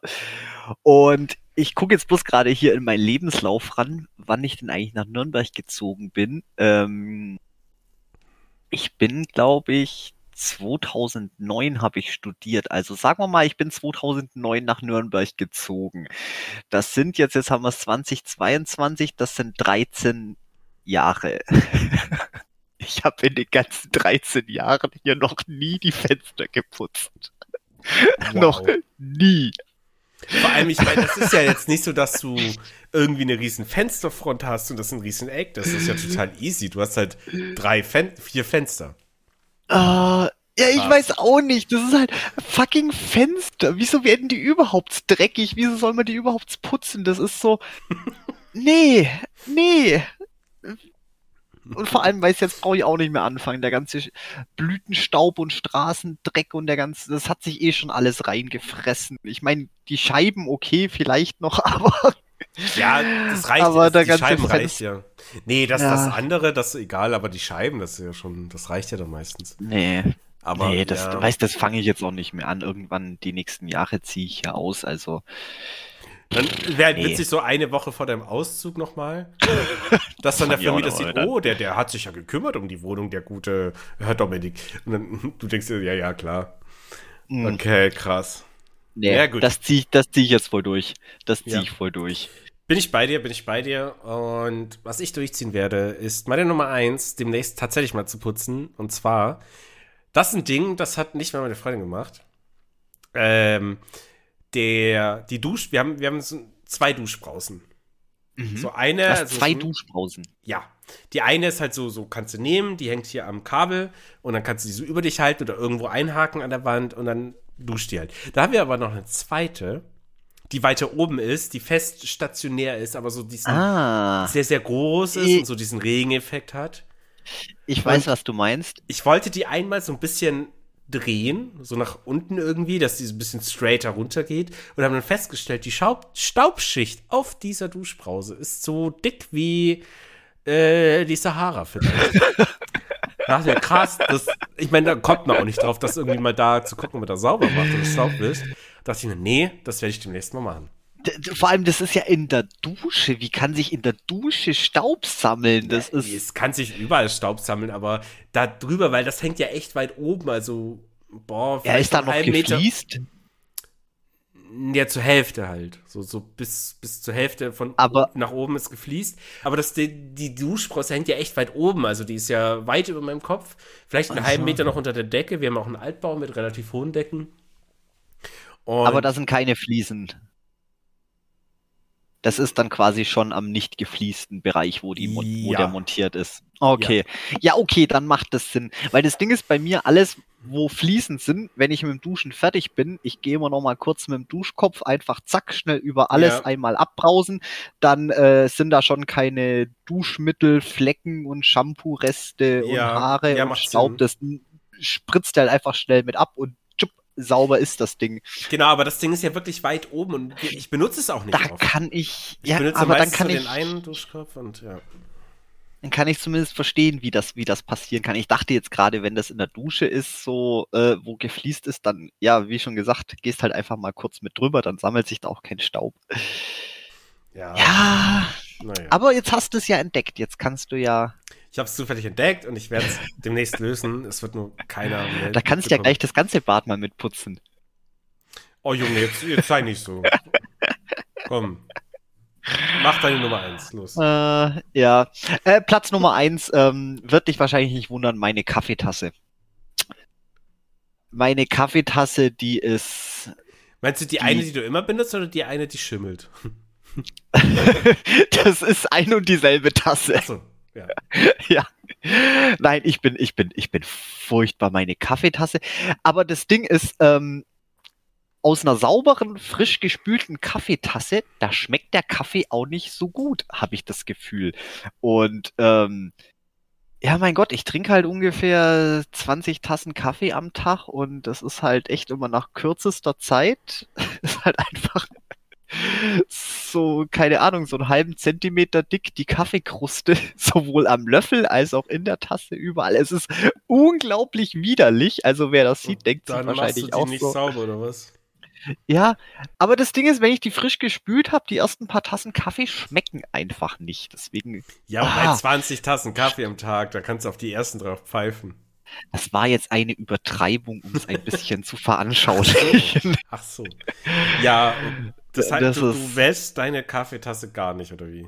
und ich gucke jetzt bloß gerade hier in meinen Lebenslauf ran, wann ich denn eigentlich nach Nürnberg gezogen bin. Ähm, ich bin, glaube ich, 2009 habe ich studiert. Also sagen wir mal, ich bin 2009 nach Nürnberg gezogen. Das sind jetzt, jetzt haben wir es 2022, das sind 13 Jahre. [LAUGHS] Ich habe in den ganzen 13 Jahren hier noch nie die Fenster geputzt. [LAUGHS] Noch nie. Vor allem, ich meine, das ist ja jetzt nicht so, dass du irgendwie eine riesen Fensterfront hast und das ist ein riesen Eck. Das ist ja total easy. Du hast halt drei, Fen vier Fenster. Äh, ja, ich weiß auch nicht. Das ist halt fucking Fenster. Wieso werden die überhaupt dreckig? Wieso soll man die überhaupt putzen? Das ist so. [LAUGHS] Nee, nee. Und vor allem, weiß jetzt brauche ich auch nicht mehr anfangen. Der ganze Blütenstaub und Straßendreck und der ganze, das hat sich eh schon alles reingefressen. Ich meine, die Scheiben okay, vielleicht noch, [LAUGHS] aber Ja, das reicht. Aber das, der die ganze Scheiben Fenster- reicht ja. Nee, das, Ja. das andere, das ist egal, aber die Scheiben, das ist ja schon, das reicht ja dann meistens. nee. Aber nee, das, ja. weißt, das fange ich jetzt auch nicht mehr an. Irgendwann die nächsten Jahre ziehe ich ja aus. Also Dann wäre halt Nee. witzig, so eine Woche vor deinem Auszug nochmal, [LAUGHS] dass dann der Vermieter sieht, oh, der, der hat sich ja gekümmert um die Wohnung, der gute Herr Dominik. Und dann [LAUGHS] du denkst dir, ja, ja, klar. mh, Okay, krass. nee, Ja, gut. das ziehe ich, das zieh ich jetzt voll durch. Das ziehe Ja. ich voll durch. Bin ich bei dir, bin ich bei dir. Und was ich durchziehen werde, ist meine Nummer eins, demnächst tatsächlich mal zu putzen. Und zwar, das ist ein Ding, das hat nicht mal meine Freundin gemacht. Ähm, der, die Dusch, wir haben, wir haben so zwei Duschbrausen. Mhm. So eine. Also zwei so- Duschpausen. Ja. Die eine ist halt so, so kannst du nehmen, die hängt hier am Kabel und dann kannst du die so über dich halten oder irgendwo einhaken an der Wand und dann duscht die halt. Da haben wir aber noch eine zweite, die weiter oben ist, die fest stationär ist, aber so diesen Ah, sehr, sehr groß ist und so diesen Regeneffekt hat. ich weiß, Und- was du meinst. Ich wollte die einmal so ein bisschen drehen, so nach unten irgendwie, dass die so ein bisschen straighter runtergeht und haben dann festgestellt, die Schaub Staubschicht auf dieser Duschbrause ist so dick wie äh, die Sahara vielleicht. Da [LAUGHS] dachte ich, krass, das, ich meine, da kommt man auch nicht drauf, das irgendwie mal da zu gucken, ob man da sauber macht oder Staub wischt. Da dachte ich mir, nee, das werde ich demnächst mal machen. Vor allem, das ist ja in der Dusche. Wie kann sich in der Dusche Staub sammeln? Das ist. Es kann sich überall Staub sammeln, aber da drüber, weil das hängt ja echt weit oben, also boah, Ja, vielleicht ist da noch halben Meter- gefliest? Ja, zur Hälfte halt. So, so bis, bis zur Hälfte von Aber- nach oben ist gefliest. Aber das, die, die Duschbronze hängt ja echt weit oben. Also die ist ja weit über meinem Kopf. Vielleicht einen Ach halben. Meter noch unter der Decke. Wir haben auch einen Altbau mit relativ hohen Decken. Und Aber da sind keine Fliesen. Das ist dann quasi schon am nicht gefliesten Bereich, wo, die, mon- wo Ja. der montiert ist. Okay. Ja. okay, dann macht das Sinn. Weil das Ding ist bei mir, alles, wo Fliesen sind, wenn ich mit dem Duschen fertig bin, ich gehe immer noch mal kurz mit dem Duschkopf einfach zack, schnell über alles Ja. einmal abbrausen, dann äh, sind da schon keine Duschmittel, Flecken und Shampoo-Reste und Ja, Haare ja, und Staub. Sinn. Das spritzt halt einfach schnell mit ab und sauber ist das Ding. genau, aber das Ding ist ja wirklich weit oben und ich benutze es auch nicht Da oft. kann ich, Ich ja, aber dann kann so ich, den einen Duschkopf und ja. dann kann ich zumindest verstehen, wie das, wie das passieren kann. Ich dachte jetzt gerade, wenn das in der Dusche ist, so, äh, wo gefliest ist, dann, ja, wie schon gesagt, gehst halt einfach mal kurz mit drüber, dann sammelt sich da auch kein Staub. Ja, Ja, naja. aber jetzt hast du es ja entdeckt. Jetzt kannst du ja, Ich habe es zufällig entdeckt und ich werde es [LAUGHS] demnächst lösen. Es wird nur keiner mehr. da kannst du ja gleich das ganze Bad mal mitputzen. Oh Junge, jetzt, jetzt sei nicht so. [LAUGHS] Komm. Mach deine Nummer eins, los. Äh, ja. Äh, Platz Nummer eins ähm, wird dich wahrscheinlich nicht wundern, meine Kaffeetasse. Meine Kaffeetasse, die ist Meinst du die, die- eine, die du immer benutzt oder die eine, die schimmelt? [LAUGHS] das ist ein und dieselbe Tasse. Achso, ja. [LAUGHS] ja. Nein, ich bin, ich bin, ich bin furchtbar meine Kaffeetasse. Aber das Ding ist, ähm, aus einer sauberen, frisch gespülten Kaffeetasse, da schmeckt der Kaffee auch nicht so gut, habe ich das Gefühl. Und ähm, ja, mein Gott, ich trinke halt ungefähr 20 Tassen Kaffee am Tag und das ist halt echt immer nach kürzester Zeit. [LAUGHS] ist halt einfach so, keine Ahnung, so einen halben Zentimeter dick die Kaffeekruste, [LAUGHS] sowohl am Löffel als auch in der Tasse, überall. Es ist unglaublich widerlich. Also wer das sieht, denkt sich machst du wahrscheinlich die auch nicht so. sauber, oder was? Ja, aber das Ding ist, wenn ich die frisch gespült habe, die ersten paar Tassen Kaffee schmecken einfach nicht. Deswegen, Ja, Ah. bei 20 Tassen Kaffee am Tag, da kannst du auf die ersten drauf pfeifen. das war jetzt eine Übertreibung, um es ein bisschen [LAUGHS] zu veranschaulichen. Ach so. Ja, das heißt, Das du, du wäschst deine Kaffeetasse gar nicht, oder wie?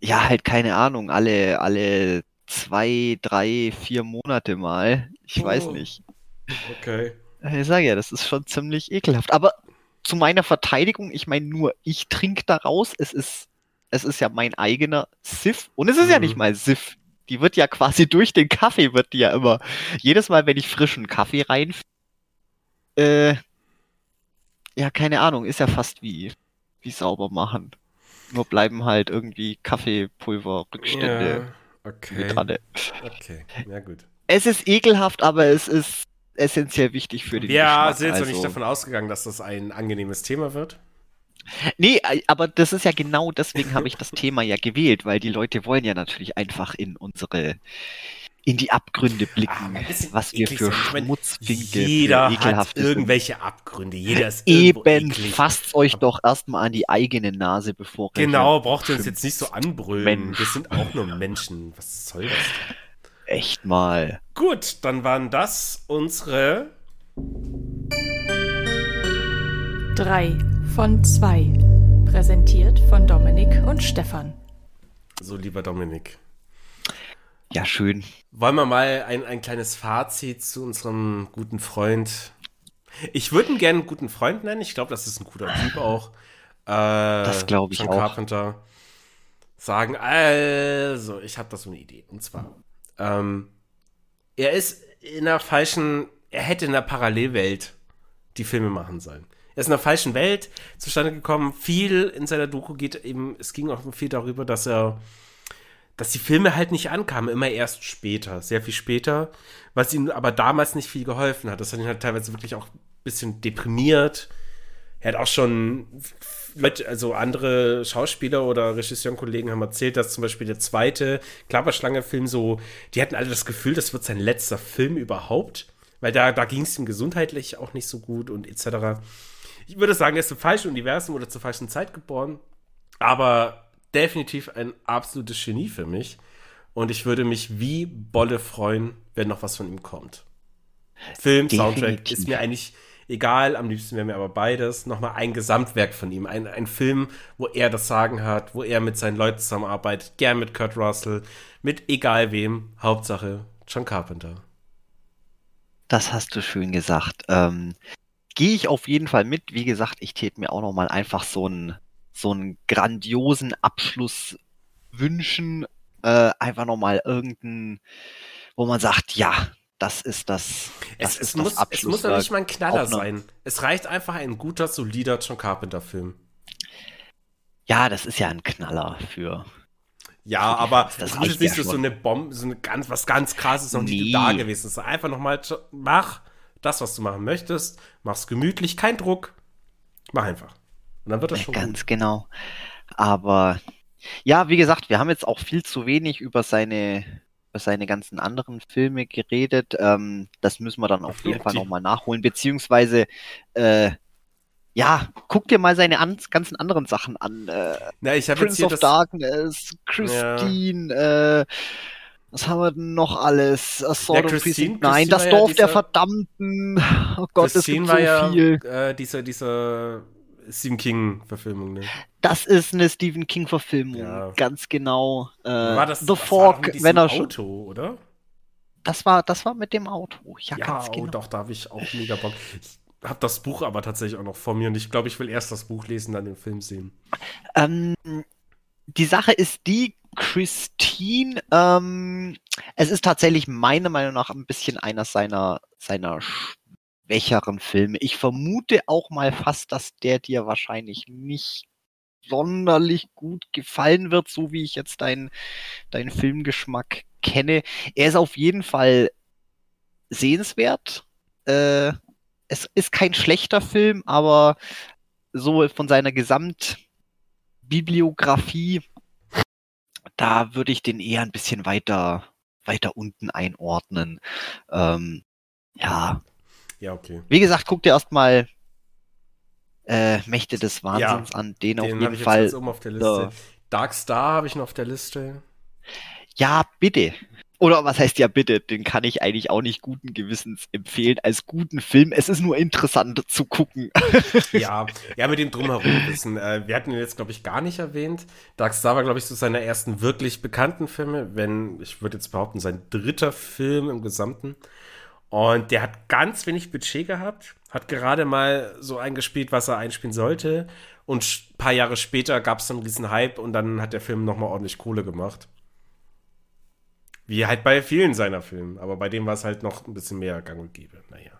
Ja, halt keine Ahnung, alle, alle zwei, drei, vier Monate mal. Ich weiß Oh. nicht. Okay. Ich sage ja, das ist schon ziemlich ekelhaft. Aber zu meiner Verteidigung, ich meine, nur ich trinke daraus. Es ist, es ist ja mein eigener Siff. Und es ist ja Mhm. nicht mal Siff. Die wird ja quasi [LAUGHS] durch den Kaffee, wird die ja immer. Jedes Mal, wenn ich frischen Kaffee rein, äh, ja, keine Ahnung, ist ja fast wie, wie sauber machen. Nur bleiben halt irgendwie Kaffeepulver-Rückstände Ja, okay. mit dran. Okay, ja gut. Es ist ekelhaft, aber es ist essentiell wichtig für den Geschmack. sind jetzt noch nicht also- davon ausgegangen, dass das ein angenehmes Thema wird. Nee, aber das ist ja genau deswegen habe ich das Thema ja gewählt, weil die Leute wollen ja natürlich einfach in unsere, in die Abgründe blicken, Ah, ein bisschen was wir für Schmutzwinkel, Jeder für hat irgendwelche Abgründe. Jeder ist Eben, eklig. fasst euch doch erstmal an die eigene Nase, bevor ihr Genau, braucht ihr uns jetzt nicht so anbrüllen. Mensch. Wir sind auch nur Menschen. Was soll das? Echt mal. Gut, dann waren das unsere. Drei von zwei. Präsentiert von Dominik und Stefan. So, lieber Dominik. Ja, schön. Wollen wir mal ein, ein kleines Fazit zu unserem guten Freund. Ich würde ihn gerne einen guten Freund nennen. Ich glaube, das ist ein guter Typ auch. [LAUGHS] Äh, das glaub ich John auch. Carpenter. Sagen, also, ich habe da so eine Idee. Und zwar, ähm, er ist in der falschen, er hätte in der Parallelwelt die Filme machen sollen. Er ist in der falschen Welt zustande gekommen. Viel in seiner Doku geht eben, es ging auch viel darüber, dass er, dass die Filme halt nicht ankamen, immer erst später, sehr viel später, was ihm aber damals nicht viel geholfen hat. Das hat ihn halt teilweise wirklich auch ein bisschen deprimiert. Er hat auch schon Leute, also andere Schauspieler oder Regisseurenkollegen haben erzählt, dass zum Beispiel der zweite Klapperschlange-Film so, die hatten alle das Gefühl, das wird sein letzter Film überhaupt, weil da, da ging es ihm gesundheitlich auch nicht so gut und etc. Ich würde sagen, er ist im falschen Universum oder zur falschen Zeit geboren. Aber definitiv ein absolutes Genie für mich. Und ich würde mich wie Bolle freuen, wenn noch was von ihm kommt. Film, definitiv. Soundtrack ist mir eigentlich egal. Am liebsten wäre mir aber beides. Nochmal ein Gesamtwerk von ihm. Ein, ein Film, wo er das Sagen hat, wo er mit seinen Leuten zusammenarbeitet. Gern mit Kurt Russell, mit egal wem. Hauptsache John Carpenter. Das hast du schön gesagt. Ähm, gehe ich auf jeden Fall mit. Wie gesagt, ich täte mir auch noch mal einfach so einen so einen grandiosen Abschluss wünschen. Äh, einfach noch mal irgendeinen, wo man sagt, ja, das ist das. das es, es, muss, es muss doch nicht mal ein Knaller sein. Es reicht einfach ein guter, solider John Carpenter-Film. Ja, das ist ja ein Knaller für. Ja, aber das, das ist nicht so, so eine Bombe, so eine ganz, was ganz krasses noch nee. nicht da gewesen ist. Einfach nochmal, mach, das, was du machen möchtest. Mach's gemütlich, kein Druck. Mach einfach. Und dann wird das schon. Ganz gut. genau. Aber ja, wie gesagt, wir haben jetzt auch viel zu wenig über seine, über seine ganzen anderen Filme geredet. Ähm, das müssen wir dann auf jeden Fall nochmal nachholen. Beziehungsweise, äh, ja, guck dir mal seine an, ganzen anderen Sachen an. Äh, Na, ich Prince of das... Darkness, Christine, ja. äh, was haben wir denn noch alles? A Sword ja, Christine, Nein, das Dorf ja der Verdammten. Oh Gott, Christine es gibt so war viel. Ja, äh, diese, diese Stephen King-Verfilmung, ne? Das ist eine Stephen King-Verfilmung, ja. ganz genau. Äh, war das, The Fork, wenn er schon. Auto, oder? Das war, das war mit dem Auto. Ja, ja ganz oh, genau. doch, da habe ich auch mega Bock. Ich habe das Buch aber tatsächlich auch noch vor mir und ich glaube, ich will erst das Buch lesen, dann den Film sehen. Ähm, die Sache ist die, Christine, ähm, es ist tatsächlich meiner Meinung nach ein bisschen einer seiner, seiner schwächeren Filme. Ich vermute auch mal fast, dass der dir wahrscheinlich nicht sonderlich gut gefallen wird, so wie ich jetzt deinen dein Filmgeschmack kenne. Er ist auf jeden Fall sehenswert. Äh, es ist kein schlechter Film, aber so von seiner Gesamtbibliografie da würde ich den eher ein bisschen weiter, weiter unten einordnen. Ähm, ja. Ja, okay. Wie gesagt, guck dir erstmal äh, Mächte des Wahnsinns ja, an. Den, den auf jeden Fall. Jetzt oben auf der Liste. Dark Star habe ich noch auf der Liste. Ja, bitte. Oder was heißt ja bitte, den kann ich eigentlich auch nicht guten Gewissens empfehlen als guten Film. Es ist nur interessant zu gucken. [LAUGHS] ja, ja, mit dem drumherum wissen. Äh, wir hatten ihn jetzt, glaube ich, gar nicht erwähnt. Dark Star war, glaube ich, so seiner ersten wirklich bekannten Filme, wenn, ich würde jetzt behaupten, sein dritter Film im Gesamten. Und der hat ganz wenig Budget gehabt, hat gerade mal so eingespielt, was er einspielen sollte. Und ein paar Jahre später gab es dann einen riesen Hype und dann hat der Film nochmal ordentlich Kohle gemacht. Wie halt bei vielen seiner Filme. Aber bei dem war es halt noch ein bisschen mehr gang und gäbe. Naja.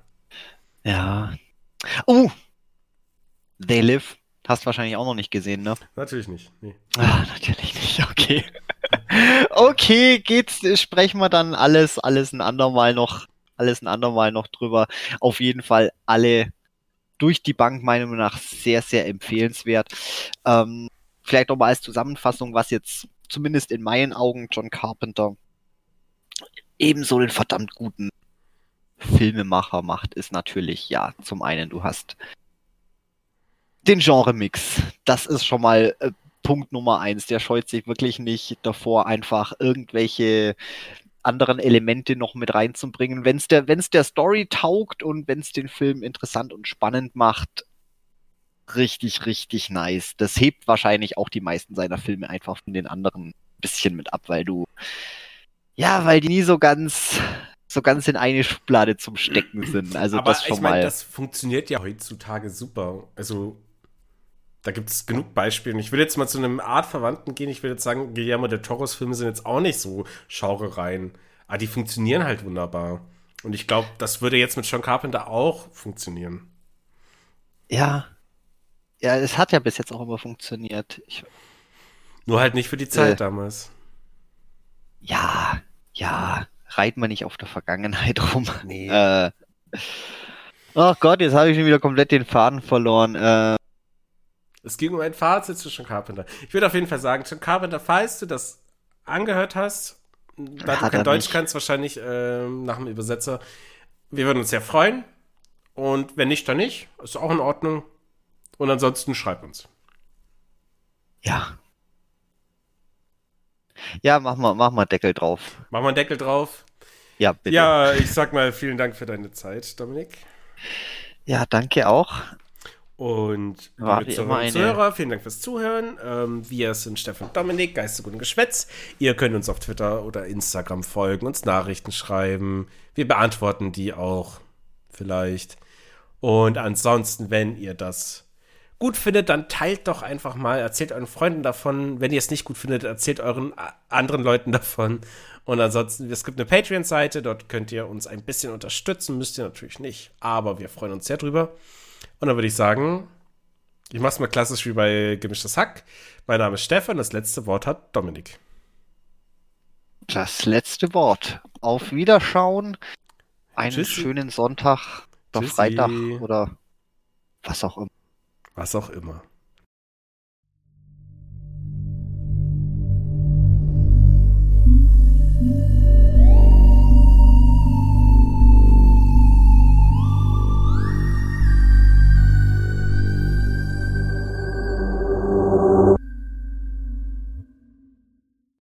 Ja. Oh! They Live. Hast du wahrscheinlich auch noch nicht gesehen, ne? Natürlich nicht. Nee. Ah, natürlich nicht. Okay. [LAUGHS] okay, geht's, sprechen wir dann alles, alles ein andermal noch, alles ein andermal noch drüber. Auf jeden Fall alle durch die Bank meiner Meinung nach sehr, sehr empfehlenswert. Ähm, vielleicht nochmal als Zusammenfassung, was jetzt zumindest in meinen Augen John Carpenter ebenso den verdammt guten Filmemacher macht, ist natürlich, ja, zum einen, du hast den Genre-Mix. Das ist schon mal äh, Punkt Nummer eins. Der scheut sich wirklich nicht davor, einfach irgendwelche anderen Elemente noch mit reinzubringen. Wenn es der, wenn's der Story taugt und wenn es den Film interessant und spannend macht, richtig, richtig nice. Das hebt wahrscheinlich auch die meisten seiner Filme einfach von den anderen ein bisschen mit ab, weil du ja, weil die nie so ganz so ganz in eine Schublade zum Stecken sind. Also Aber das schon ich mein, mal. Das funktioniert ja heutzutage super. Also da gibt es genug Beispiele. Ich will jetzt mal zu einem Art Verwandten gehen. Ich will jetzt sagen, Guillermo del Toros Filme sind jetzt auch nicht so Schaurereien. Aber die funktionieren halt wunderbar. Und ich glaube, das würde jetzt mit John Carpenter auch funktionieren. Ja. Ja, es hat ja bis jetzt auch immer funktioniert. Ich, Nur halt nicht für die Zeit Äh. damals. ja, ja, reit man nicht auf der Vergangenheit [LAUGHS] rum. Nee. Äh, ach Gott, jetzt habe ich schon wieder komplett den Faden verloren. Äh, Es ging um ein Fazit zu John Carpenter. Ich würde auf jeden Fall sagen, John Carpenter, falls du das angehört hast, da du kein Deutsch nicht. kannst, wahrscheinlich ähm, nach dem Übersetzer, wir würden uns sehr freuen. Und wenn nicht, dann nicht. Ist auch in Ordnung. Und ansonsten schreib uns. ja. Ja, mach mal, mach mal Deckel drauf. Machen wir einen Deckel drauf. Ja, bitte. Ja, ich sag mal vielen Dank für deine Zeit, Dominik. Ja, danke auch. Und War liebe Zuhörer und vielen Dank fürs Zuhören. Ähm, wir sind Steffen und Dominik, Geistergut und Geschwätz. Ihr könnt uns auf Twitter oder Instagram folgen, uns Nachrichten schreiben. Wir beantworten die auch vielleicht. Und ansonsten, wenn ihr das gut findet, dann teilt doch einfach mal, erzählt euren Freunden davon. Wenn ihr es nicht gut findet, erzählt euren a- anderen Leuten davon. Und ansonsten, es gibt eine Patreon-Seite, dort könnt ihr uns ein bisschen unterstützen, müsst ihr natürlich nicht, aber wir freuen uns sehr drüber. Und dann würde ich sagen, ich mache es mal klassisch wie bei Gemischtes Hack. Mein Name ist Stefan, das letzte Wort hat Dominik. Das letzte Wort. Auf Wiederschauen. Einen Tschüssi. schönen Sonntag oder Tschüssi. Freitag oder was auch immer. Was auch immer. Mhm.